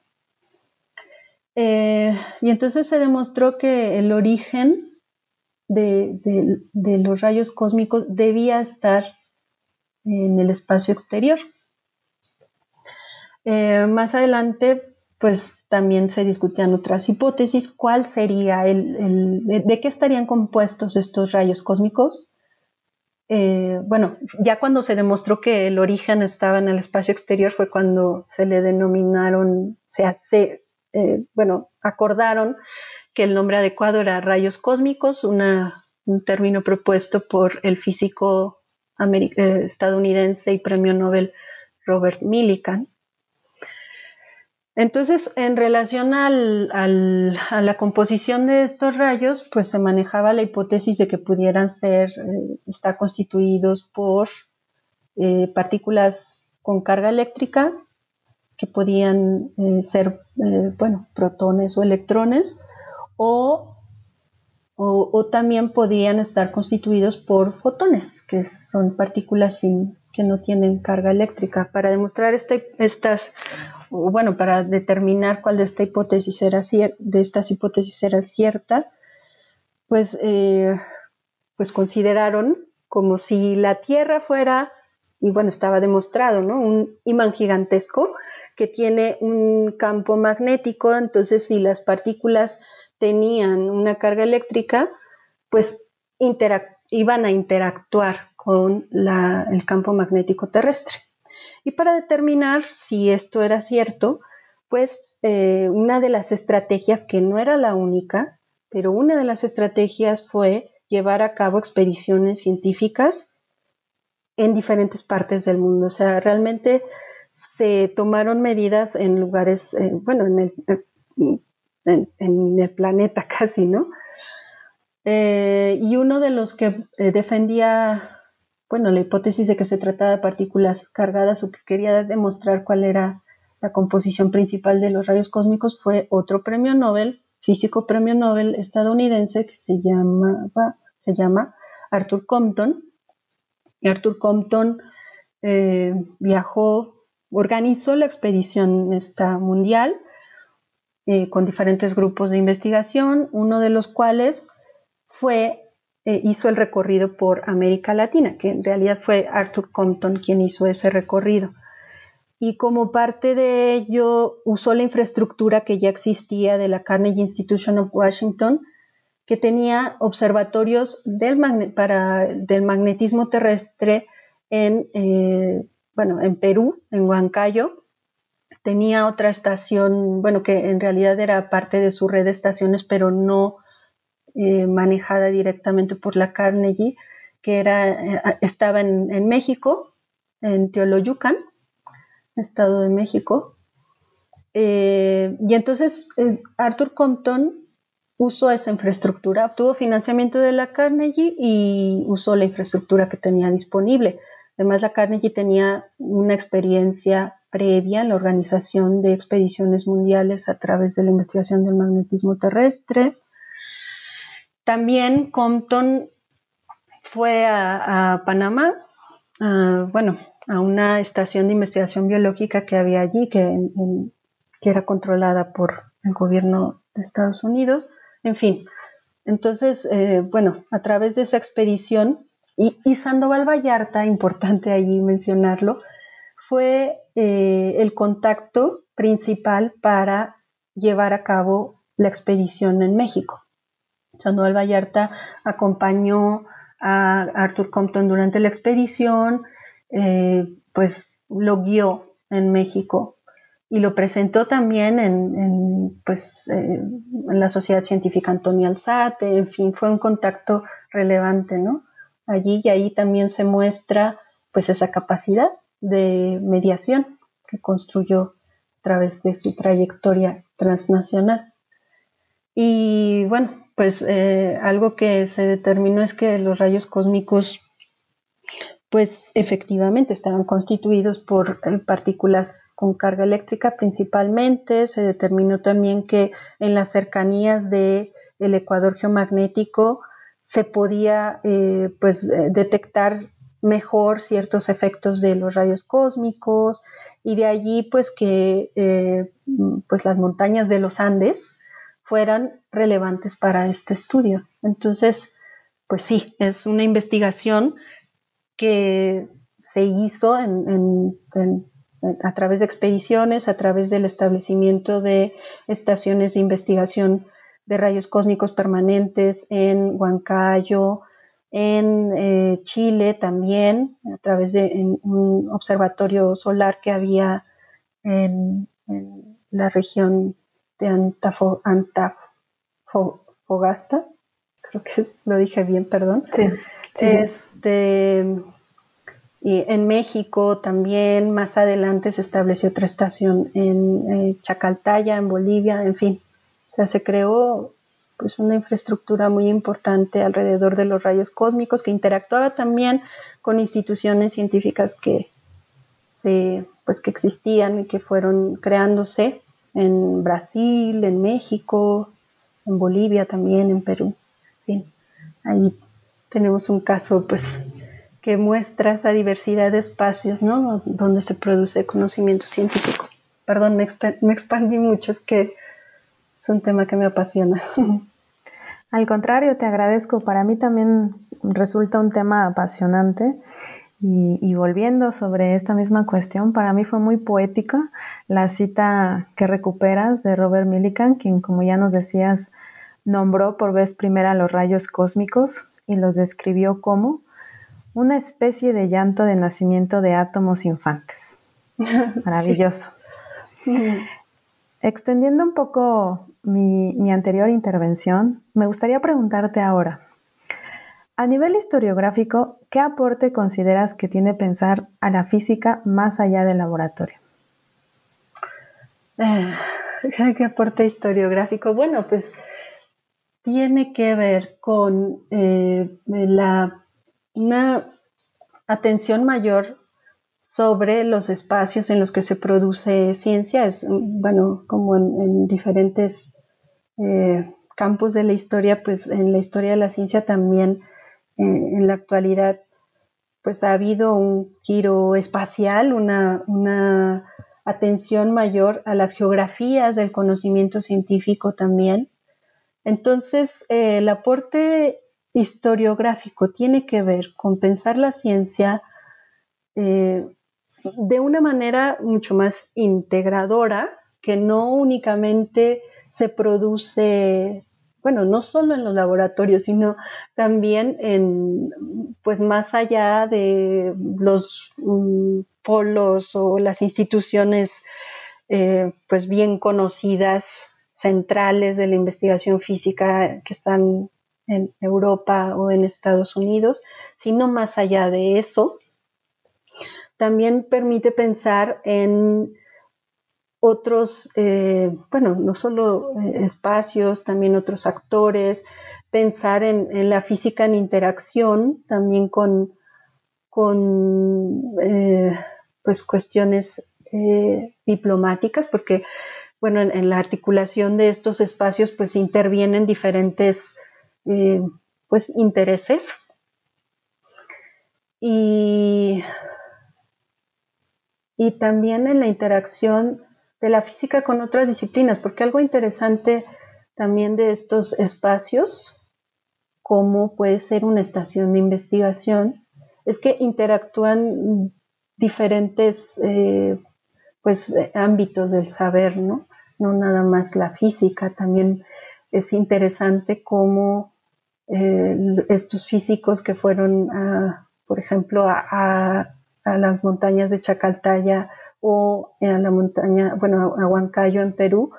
Eh, y entonces se demostró que el origen de, los rayos cósmicos debía estar en el espacio exterior. Eh, más adelante, pues también se discutían otras hipótesis. ¿Cuál sería el, de qué estarían compuestos estos rayos cósmicos? Eh, bueno, ya cuando se demostró que el origen estaba en el espacio exterior fue cuando se le denominaron, se hace, eh, bueno, acordaron que el nombre adecuado era rayos cósmicos, un término propuesto por el físico eh, estadounidense y premio Nobel Robert Millikan. Entonces, en relación a la composición de estos rayos, pues se manejaba la hipótesis de que pudieran ser, eh, estar constituidos por partículas con carga eléctrica, que podían ser, bueno, protones o electrones, o, o, también podían estar constituidos por fotones, que son partículas que no tienen carga eléctrica. Para demostrar estas, bueno, para determinar cuál de, esta hipótesis era de estas hipótesis era cierta, pues, eh, pues consideraron como si la Tierra fuera, y bueno, estaba demostrado, ¿no? Un imán gigantesco que tiene un campo magnético, entonces si las partículas tenían una carga eléctrica, pues iban a interactuar con el campo magnético terrestre. Y para determinar si esto era cierto, pues eh, una de las estrategias, que no era la única, pero una de las estrategias fue llevar a cabo expediciones científicas en diferentes partes del mundo. O sea, realmente se tomaron medidas en lugares, eh, bueno, en el, en, el planeta casi, ¿no? Eh, y uno de los que eh, defendía, bueno, la hipótesis de que se trataba de partículas cargadas o que quería demostrar cuál era la composición principal de los rayos cósmicos fue otro premio Nobel, físico premio Nobel estadounidense que se, se llama Arthur Compton. Arthur Compton eh, viajó, organizó la expedición esta mundial eh, con diferentes grupos de investigación, uno de los cuales fue, eh, hizo el recorrido por América Latina, que en realidad fue Arthur Compton quien hizo ese recorrido. Y como parte de ello usó la infraestructura que ya existía de la Carnegie Institution of Washington, que tenía observatorios del, magnetismo terrestre en, eh, bueno, en Perú, en Huancayo, tenía otra estación, bueno, que en realidad era parte de su red de estaciones, pero no eh, manejada directamente por la Carnegie, que era, eh, estaba en, México, en Teoloyucan, Estado de México. Eh, y entonces Arthur Compton usó esa infraestructura, obtuvo financiamiento de la Carnegie y usó la infraestructura que tenía disponible. Además, la Carnegie tenía una experiencia previa en la organización de expediciones mundiales a través de la investigación del magnetismo terrestre. También Compton fue a, Panamá, bueno, a una estación de investigación biológica que había allí, que, que era controlada por el gobierno de Estados Unidos. En fin, entonces, eh, bueno, a través de esa expedición y, Sandoval Vallarta, importante allí mencionarlo, fue eh, el contacto principal para llevar a cabo la expedición en México. Sandoval Vallarta acompañó a Arthur Compton durante la expedición, eh, pues lo guió en México y lo presentó también en, pues, eh, en la Sociedad Científica Antonio Alzate, en fin, fue un contacto relevante, ¿no? Allí y ahí también se muestra pues esa capacidad de mediación que construyó a través de su trayectoria transnacional. Y bueno, pues eh, algo que se determinó es que los rayos cósmicos pues efectivamente estaban constituidos por eh, partículas con carga eléctrica principalmente. Se determinó también que en las cercanías del el ecuador geomagnético se podía eh, pues, eh, detectar mejor ciertos efectos de los rayos cósmicos y de allí pues que pues las montañas de los Andes fueran relevantes para este estudio. Entonces, pues sí, es una investigación que se hizo a través de expediciones, a través del establecimiento de estaciones de investigación de rayos cósmicos permanentes en Huancayo, en eh, Chile también, a través de un observatorio solar que había en, la región de Antafogasta, creo que lo dije bien, perdón. Sí. Este, y en México también, más adelante se estableció otra estación en eh, Chacaltaya, en Bolivia, en fin. Sea, se creó pues una infraestructura muy importante alrededor de los rayos cósmicos que interactuaba también con instituciones científicas que se, pues que existían y que fueron creándose en Brasil, en México, en Bolivia también, en Perú. En fin, ahí tenemos un caso pues que muestra esa diversidad de espacios, ¿no? Donde se produce conocimiento científico. Perdón, me, expandí mucho, es que es un tema que me apasiona. Al contrario, te agradezco. Para mí también resulta un tema apasionante. Y, y, volviendo sobre esta misma cuestión, para mí fue muy poética la cita que recuperas de Robert Millikan, quien, como ya nos decías, nombró por vez primera los rayos cósmicos y los describió como una especie de llanto de nacimiento de átomos infantes. Maravilloso. Extendiendo un poco mi, anterior intervención, me gustaría preguntarte ahora, a nivel historiográfico, ¿qué aporte consideras que tiene pensar a la física más allá del laboratorio? ¿Qué aporte historiográfico? Bueno, pues tiene que ver con eh, la, una atención mayor sobre los espacios en los que se produce ciencia, es, bueno, como en, diferentes eh, campos de la historia, pues en la historia de la ciencia también eh, en la actualidad, pues ha habido un giro espacial, una, una atención mayor a las geografías del conocimiento científico también, entonces, eh, el aporte historiográfico tiene que ver con pensar la ciencia de una manera mucho más integradora, que no únicamente se produce, bueno, no solo en los laboratorios, sino también en, pues más allá de los mm, polos o las instituciones, eh, pues bien conocidas centrales de la investigación física que están en Europa o en Estados Unidos, sino más allá de eso. También permite pensar en otros, eh, bueno, no solo eh, espacios, también otros actores, pensar en, la física en interacción, también con, con eh, pues cuestiones diplomáticas, porque bueno, en, la articulación de estos espacios pues intervienen diferentes pues intereses. Y, y también en la interacción de la física con otras disciplinas, porque algo interesante también de estos espacios, como puede ser una estación de investigación, es que interactúan diferentes eh, pues, ámbitos del saber, ¿no? no nada más la física, también es interesante cómo eh, estos físicos que fueron, por ejemplo, a, las montañas de Chacaltaya o a la montaña, bueno, a Huancayo en Perú,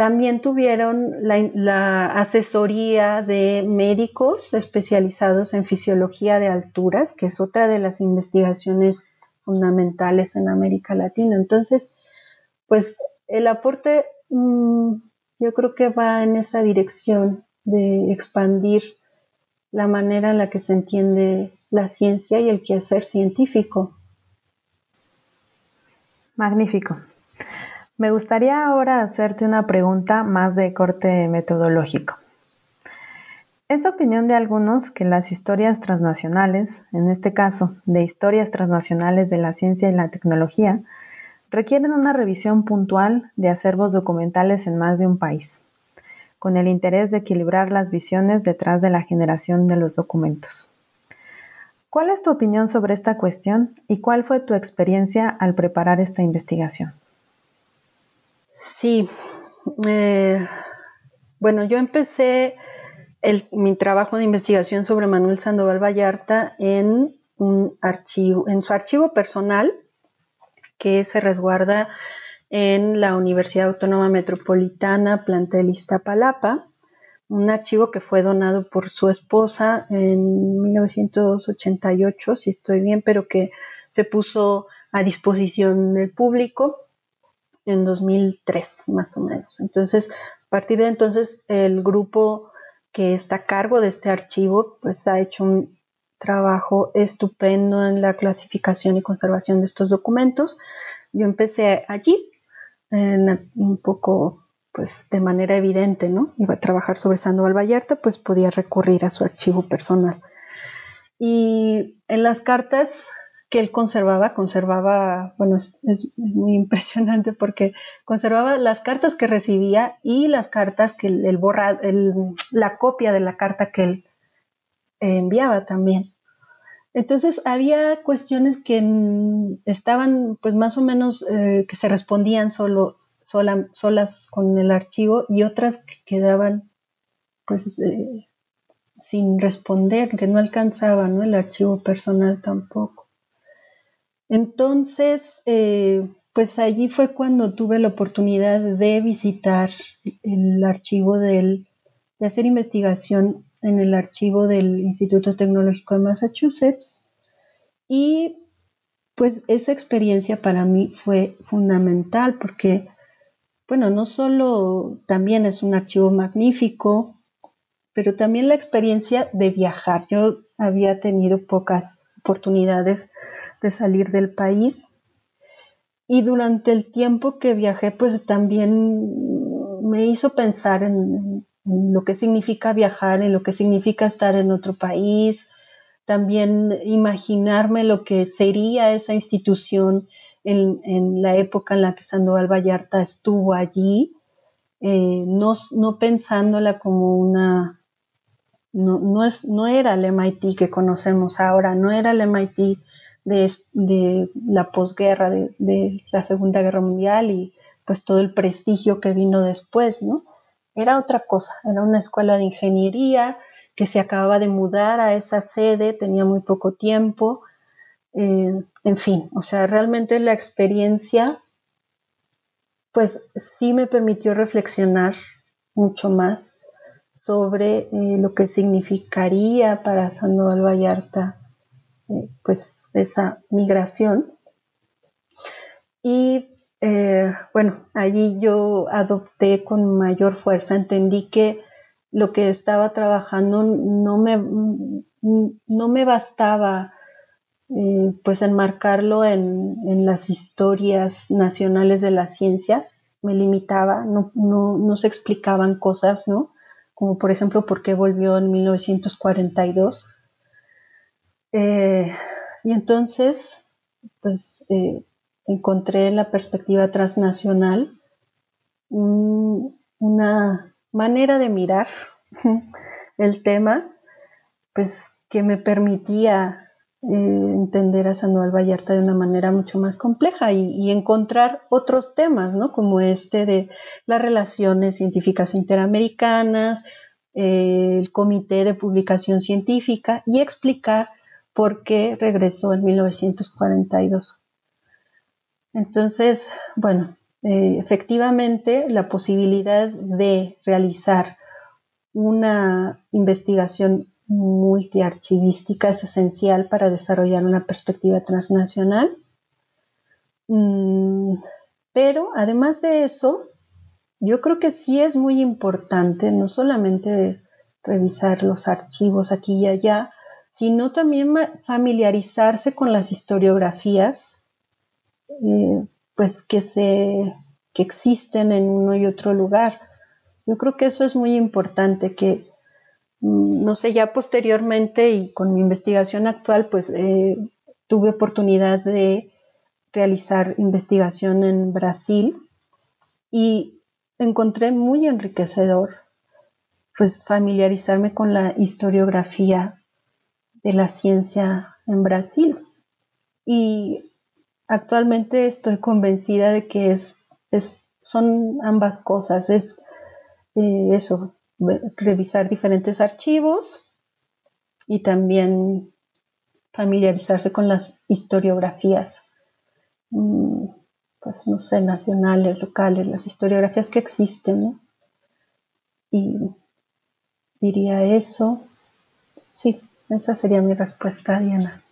también tuvieron la, asesoría de médicos especializados en fisiología de alturas, que es otra de las investigaciones fundamentales en América Latina. Entonces, pues el aporte mm, yo creo que va en esa dirección de expandir la manera en la que se entiende la ciencia y el quehacer científico. Magnífico. Me gustaría ahora hacerte una pregunta más de corte metodológico. Es opinión de algunos que las historias transnacionales, en este caso de historias transnacionales de la ciencia y la tecnología, requieren una revisión puntual de acervos documentales en más de un país, con el interés de equilibrar las visiones detrás de la generación de los documentos. ¿Cuál es tu opinión sobre esta cuestión y cuál fue tu experiencia al preparar esta investigación? Sí, eh, bueno, yo empecé mi trabajo de investigación sobre Manuel Sandoval Vallarta en un archivo, en su archivo personal, que se resguarda en la Universidad Autónoma Metropolitana, plantel Iztapalapa, un archivo que fue donado por su esposa en 1988, si estoy bien, pero que se puso a disposición del público en 2003, más o menos. Entonces, a partir de entonces, el grupo que está a cargo de este archivo, pues ha hecho un trabajo estupendo en la clasificación y conservación de estos documentos. Yo empecé allí, un poco, pues de manera evidente, ¿no? Iba a trabajar sobre Sandoval Vallarta, pues podía recurrir a su archivo personal. Y en las cartas que él conservaba, conservaba, bueno, es, muy impresionante porque conservaba las cartas que recibía y las cartas que el, borra, la copia de la carta que él enviaba también. Entonces había cuestiones que estaban pues más o menos eh, que se respondían solo, solas con el archivo y otras que quedaban pues eh, sin responder, que no alcanzaban ¿no? el archivo personal tampoco. Entonces, eh, pues allí fue cuando tuve la oportunidad de visitar el archivo del, de hacer investigación en el archivo del Instituto Tecnológico de Massachusetts y pues esa experiencia para mí fue fundamental porque, bueno, no solo también es un archivo magnífico, pero también la experiencia de viajar. Yo había tenido pocas oportunidades de salir del país. Y durante el tiempo que viajé, pues también me hizo pensar en, lo que significa viajar, en lo que significa estar en otro país, también imaginarme lo que sería esa institución en, la época en la que Sandoval Vallarta estuvo allí, eh, no, no, pensándola como una, no, no, es, no era el MIT que conocemos ahora, no era el MIT de, la posguerra, de, la Segunda Guerra Mundial y pues todo el prestigio que vino después, ¿no? Era otra cosa, era una escuela de ingeniería que se acababa de mudar a esa sede, tenía muy poco tiempo, eh, en fin, o sea, realmente la experiencia pues sí me permitió reflexionar mucho más sobre eh, lo que significaría para Sandoval Vallarta pues esa migración. Y eh, bueno, allí yo adopté con mayor fuerza, entendí que lo que estaba trabajando no me, no me bastaba eh, pues enmarcarlo en, en, las historias nacionales de la ciencia, me limitaba, no, no, no se explicaban cosas, ¿no? Como por ejemplo, por qué volvió en 1942 eh, y entonces, pues eh, encontré en la perspectiva transnacional una manera de mirar el tema, pues que me permitía entender a Sandoval Vallarta de una manera mucho más compleja y, encontrar otros temas, ¿no? Como este de las relaciones científicas interamericanas, el comité de publicación científica y explicar porque regresó en 1942. Entonces, bueno, eh, efectivamente la posibilidad de realizar una investigación multiarchivística es esencial para desarrollar una perspectiva transnacional. Mm, pero además de eso, yo creo que sí es muy importante no solamente revisar los archivos aquí y allá, sino también familiarizarse con las historiografías eh, pues que se que existen en uno y otro lugar. Yo creo que eso es muy importante, que no sé, ya posteriormente y con mi investigación actual, pues eh, tuve oportunidad de realizar investigación en Brasil y encontré muy enriquecedor pues familiarizarme con la historiografía de la ciencia en Brasil. Y actualmente estoy convencida de que es, son ambas cosas, es eh, eso, revisar diferentes archivos y también familiarizarse con las historiografías, mm, pues no sé, nacionales, locales, las historiografías que existen. Y diría eso. Sí, esa sería mi respuesta, Diana.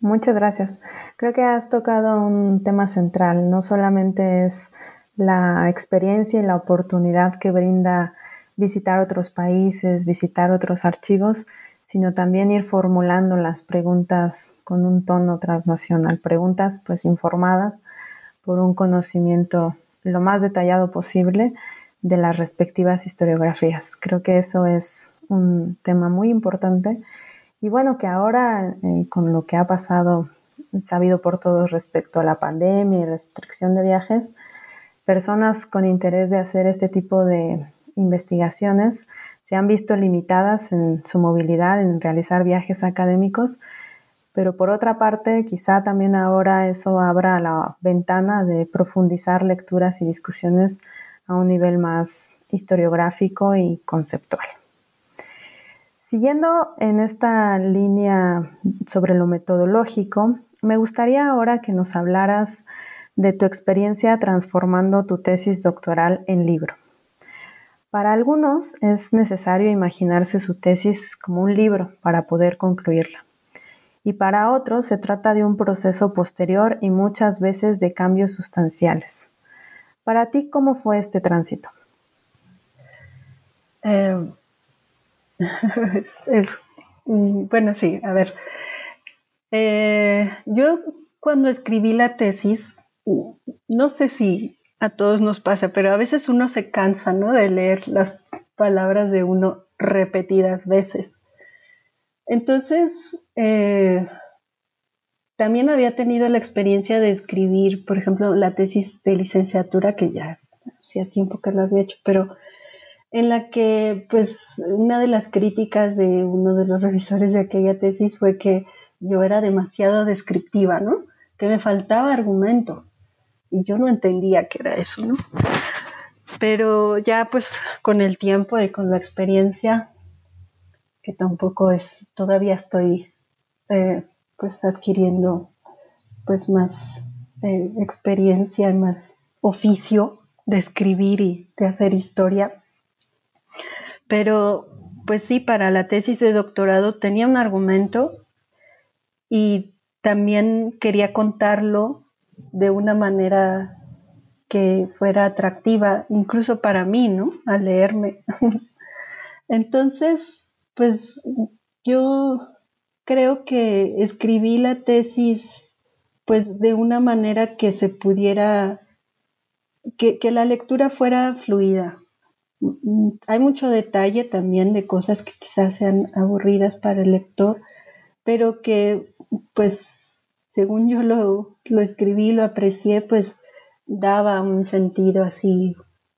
Muchas gracias. Creo que has tocado un tema central. No solamente es la experiencia y la oportunidad que brinda visitar otros países, visitar otros archivos, sino también ir formulando las preguntas con un tono transnacional, preguntas pues informadas por un conocimiento lo más detallado posible de las respectivas historiografías. Creo que eso es un tema muy importante y bueno, que ahora eh, con lo que ha pasado, sabido por todos respecto a la pandemia y restricción de viajes, personas con interés de hacer este tipo de investigaciones se han visto limitadas en su movilidad, en realizar viajes académicos, pero por otra parte, quizá también ahora eso abra la ventana de profundizar lecturas y discusiones a un nivel más historiográfico y conceptual. Siguiendo en esta línea sobre lo metodológico, me gustaría ahora que nos hablaras de tu experiencia transformando tu tesis doctoral en libro. Para algunos es necesario imaginarse su tesis como un libro para poder concluirla. Y para otros se trata de un proceso posterior y muchas veces de cambios sustanciales. Para ti, ¿cómo fue este tránsito? Eh, mm, bueno, sí, a ver. Eh, yo cuando escribí la tesis, no sé si a todos nos pasa, pero a veces uno se cansa, ¿no? De leer las palabras de uno repetidas veces. Entonces, eh, también había tenido la experiencia de escribir, por ejemplo, la tesis de licenciatura, que ya hacía tiempo que lo había hecho, pero en la que, pues, una de las críticas de uno de los revisores de aquella tesis fue que yo era demasiado descriptiva, ¿no? Que me faltaba argumento. Y yo no entendía qué era eso, ¿no? Pero ya, pues, con el tiempo y con la experiencia, que tampoco es, todavía estoy eh, pues adquiriendo pues más eh, experiencia, más oficio de escribir y de hacer historia. Pero pues sí, para la tesis de doctorado tenía un argumento y también quería contarlo de una manera que fuera atractiva, incluso para mí, ¿no? Al leerme. Entonces, pues yo creo que escribí la tesis pues de una manera que se pudiera, que, la lectura fuera fluida. Hay mucho detalle también de cosas que quizás sean aburridas para el lector, pero que pues según yo lo, lo escribí, lo aprecié, pues daba un sentido así,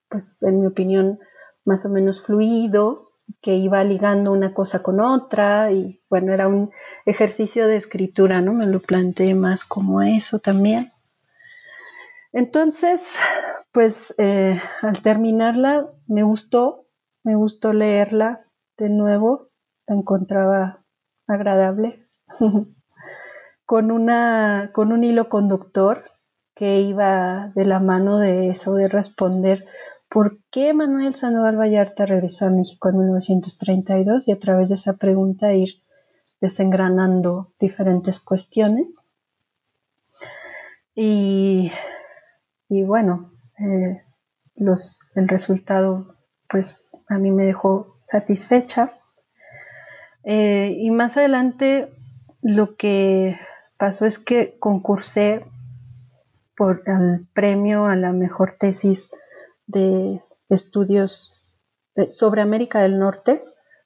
pues en mi opinión, más o menos fluido, que iba ligando una cosa con otra y bueno, era un ejercicio de escritura, ¿no? Me lo planteé más como eso también. Entonces, pues eh, al terminarla me gustó, me gustó leerla de nuevo, la encontraba agradable, con, una, con un hilo conductor que iba de la mano de eso, de responder ¿Por qué Manuel Sandoval Vallarta regresó a México en 1932? Y a través de esa pregunta ir desengranando diferentes cuestiones. Y, bueno, eh, el resultado pues a mí me dejó satisfecha. Eh, y más adelante lo que pasó es que concursé por el premio a la mejor tesis de estudios eh, sobre América del Norte,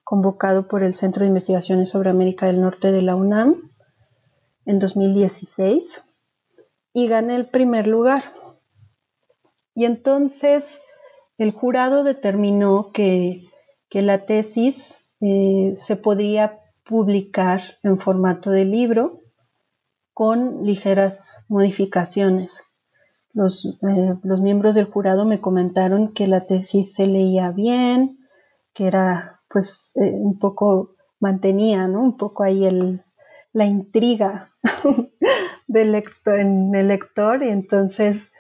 convocado por el Centro de Investigaciones sobre América del Norte de la UNAM en 2016 y gané el primer lugar. Y entonces el jurado determinó que, la tesis eh, se podría publicar en formato de libro con ligeras modificaciones. Los, eh, los, miembros del jurado me comentaron que la tesis se leía bien, que era pues eh, un poco mantenía, ¿no? Un poco ahí el, la intriga del lector, en el lector y entonces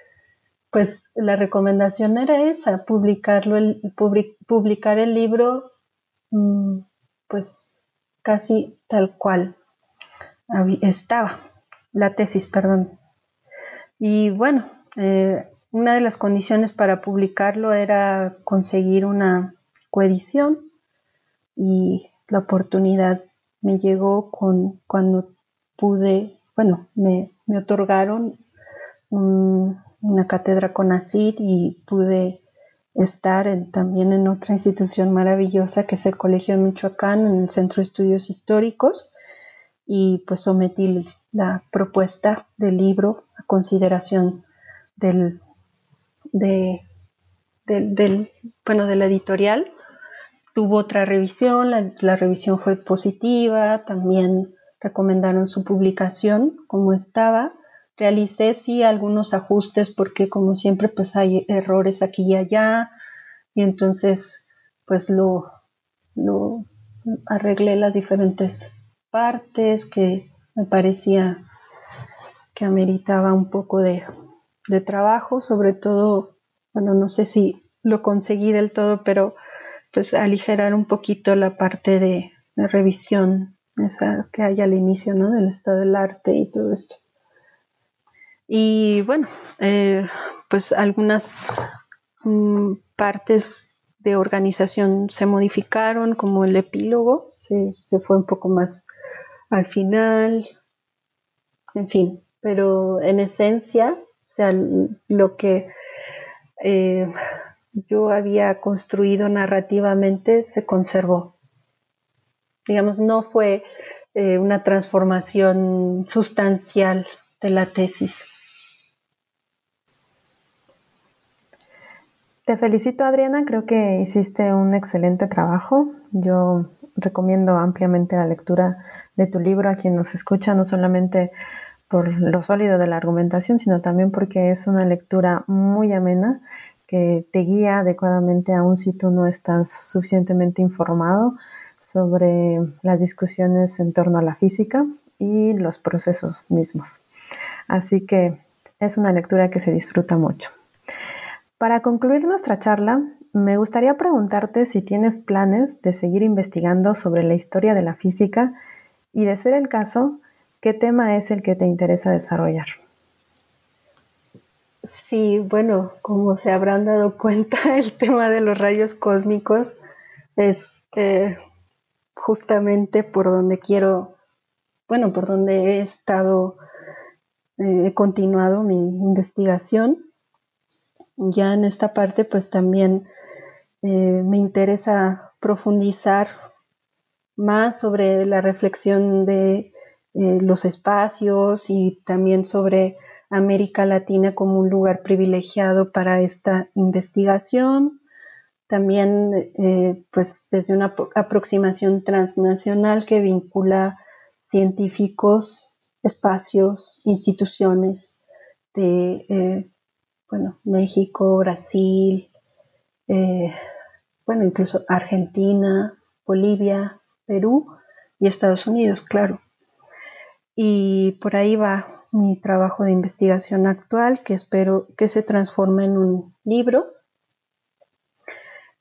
pues la recomendación era esa, publicarlo, el, publicar el libro mm, pues casi tal cual estaba, la tesis, perdón. Y bueno, eh, una de las condiciones para publicarlo era conseguir una coedición y la oportunidad me llegó con, cuando pude, bueno, me, otorgaron una cátedra con ACID y pude estar también en otra institución maravillosa que es el Colegio de Michoacán, en el Centro de Estudios Históricos, y pues sometí la propuesta del libro a consideración del, de, del bueno, de la editorial tuvo otra revisión, la, revisión fue positiva, también recomendaron su publicación como estaba. Realicé sí algunos ajustes porque como siempre pues hay errores aquí y allá y entonces pues lo, lo arreglé las diferentes partes que me parecía que ameritaba un poco de, de trabajo, sobre todo, bueno, no sé si lo conseguí del todo, pero pues aligerar un poquito la parte de, revisión que hay al inicio ¿no? del estado del arte y todo esto. Y bueno, eh, pues algunas mm, partes de organización se modificaron, como el epílogo, se, fue un poco más al final, en fin, pero en esencia, o sea, lo que eh, yo había construido narrativamente se conservó. Digamos, no fue eh, una transformación sustancial de la tesis. Te felicito Adriana, creo que hiciste un excelente trabajo. Yo recomiendo ampliamente la lectura de tu libro a quien nos escucha, no solamente por lo sólido de la argumentación, sino también porque es una lectura muy amena que te guía adecuadamente aun si tú no estás suficientemente informado sobre las discusiones en torno a la física y los procesos mismos. Así que es una lectura que se disfruta mucho. Para concluir nuestra charla, me gustaría preguntarte si tienes planes de seguir investigando sobre la historia de la física y, de ser el caso, qué tema es el que te interesa desarrollar. Sí, bueno, como se habrán dado cuenta, el tema de los rayos cósmicos es eh, justamente por donde quiero, bueno, por donde he estado, eh, he continuado mi investigación. Ya en esta parte, pues también eh, me interesa profundizar más sobre la reflexión de los espacios y también sobre América Latina como un lugar privilegiado para esta investigación. También, eh, pues, desde una aproximación transnacional que vincula científicos, espacios, instituciones de, eh, bueno, México, Brasil, eh, bueno, incluso Argentina, Bolivia, Perú y Estados Unidos, claro. Y por ahí va mi trabajo de investigación actual, que espero que se transforme en un libro.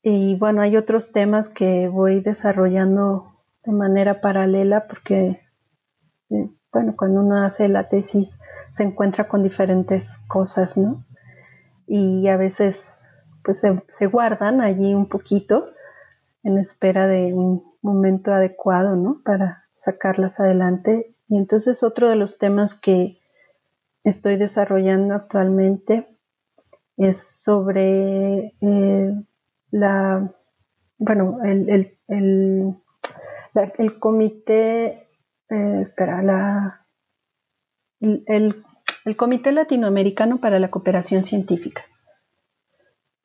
Y bueno, hay otros temas que voy desarrollando de manera paralela porque, eh, bueno, cuando uno hace la tesis se encuentra con diferentes cosas, ¿no? Y a veces pues se, guardan allí un poquito en espera de un momento adecuado, ¿no? Para sacarlas adelante. Y entonces otro de los temas que estoy desarrollando actualmente es sobre eh, la, bueno, el, el, el, comité, eh, espera, la, el, el Comité Latinoamericano para la Cooperación Científica,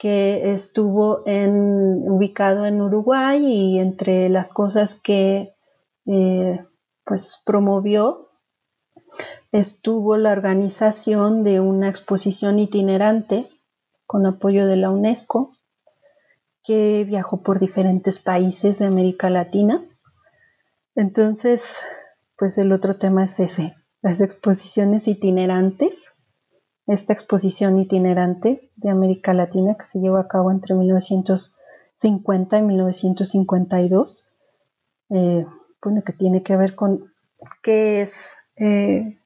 que estuvo en, ubicado en Uruguay y entre las cosas que eh, pues promovió estuvo la organización de una exposición itinerante con apoyo de la UNESCO que viajó por diferentes países de América Latina. Entonces, pues el otro tema es ese, las exposiciones itinerantes. Esta exposición itinerante de América Latina que se llevó a cabo entre 1950 y 1952, eh, bueno, que tiene que ver con qué es eh,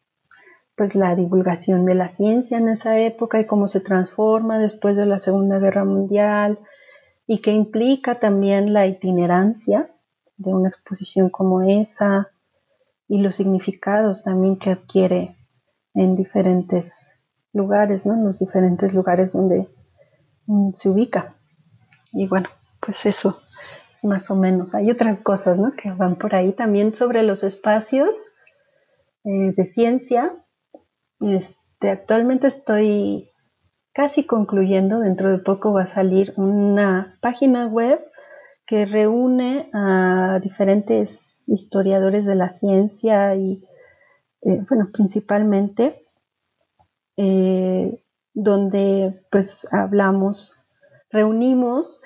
pues la divulgación de la ciencia en esa época y cómo se transforma después de la Segunda Guerra Mundial y que implica también la itinerancia de una exposición como esa y los significados también que adquiere en diferentes lugares, ¿no? En los diferentes lugares donde mm, se ubica. Y bueno, pues eso es más o menos. Hay otras cosas, ¿no? Que van por ahí también sobre los espacios eh, de ciencia este, actualmente estoy casi concluyendo, dentro de poco va a salir una página web que reúne a diferentes historiadores de la ciencia y, eh, bueno, principalmente, eh, donde pues hablamos, reunimos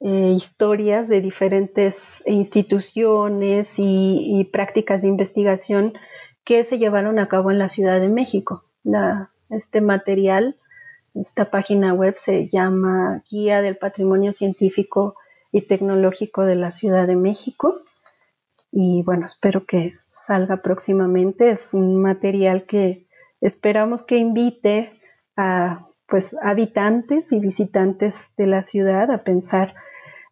eh, historias de diferentes instituciones y prácticas de investigación que se llevaron a cabo en la Ciudad de México. este material, esta página web se llama Guía del Patrimonio Científico y Tecnológico de la Ciudad de México. Y bueno, espero que salga próximamente. Es un material que esperamos que invite a pues habitantes y visitantes de la ciudad a pensar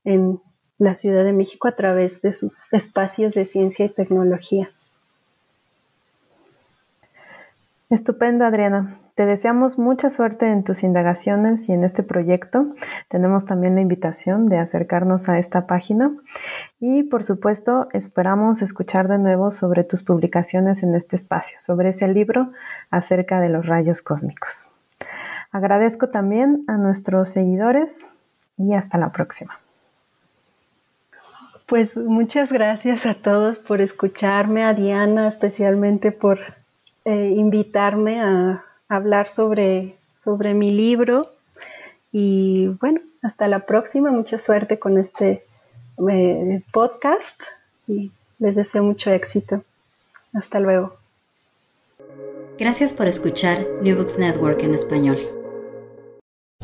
en la Ciudad de México a través de sus espacios de ciencia y tecnología. Estupendo, Adriana. Te deseamos mucha suerte en tus indagaciones y en este proyecto. Tenemos también la invitación de acercarnos a esta página y, por supuesto, esperamos escuchar de nuevo sobre tus publicaciones en este espacio, sobre ese libro acerca de los rayos cósmicos. Agradezco también a nuestros seguidores y hasta la próxima. Pues muchas gracias a todos por escucharme, a Diana especialmente por eh, invitarme a hablar sobre, sobre mi libro. Y bueno, hasta la próxima. Mucha suerte con este eh, podcast y les deseo mucho éxito. Hasta luego. Gracias por escuchar New Books Network en español.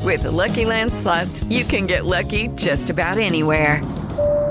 With the Lucky Land slots, you can get lucky just about anywhere.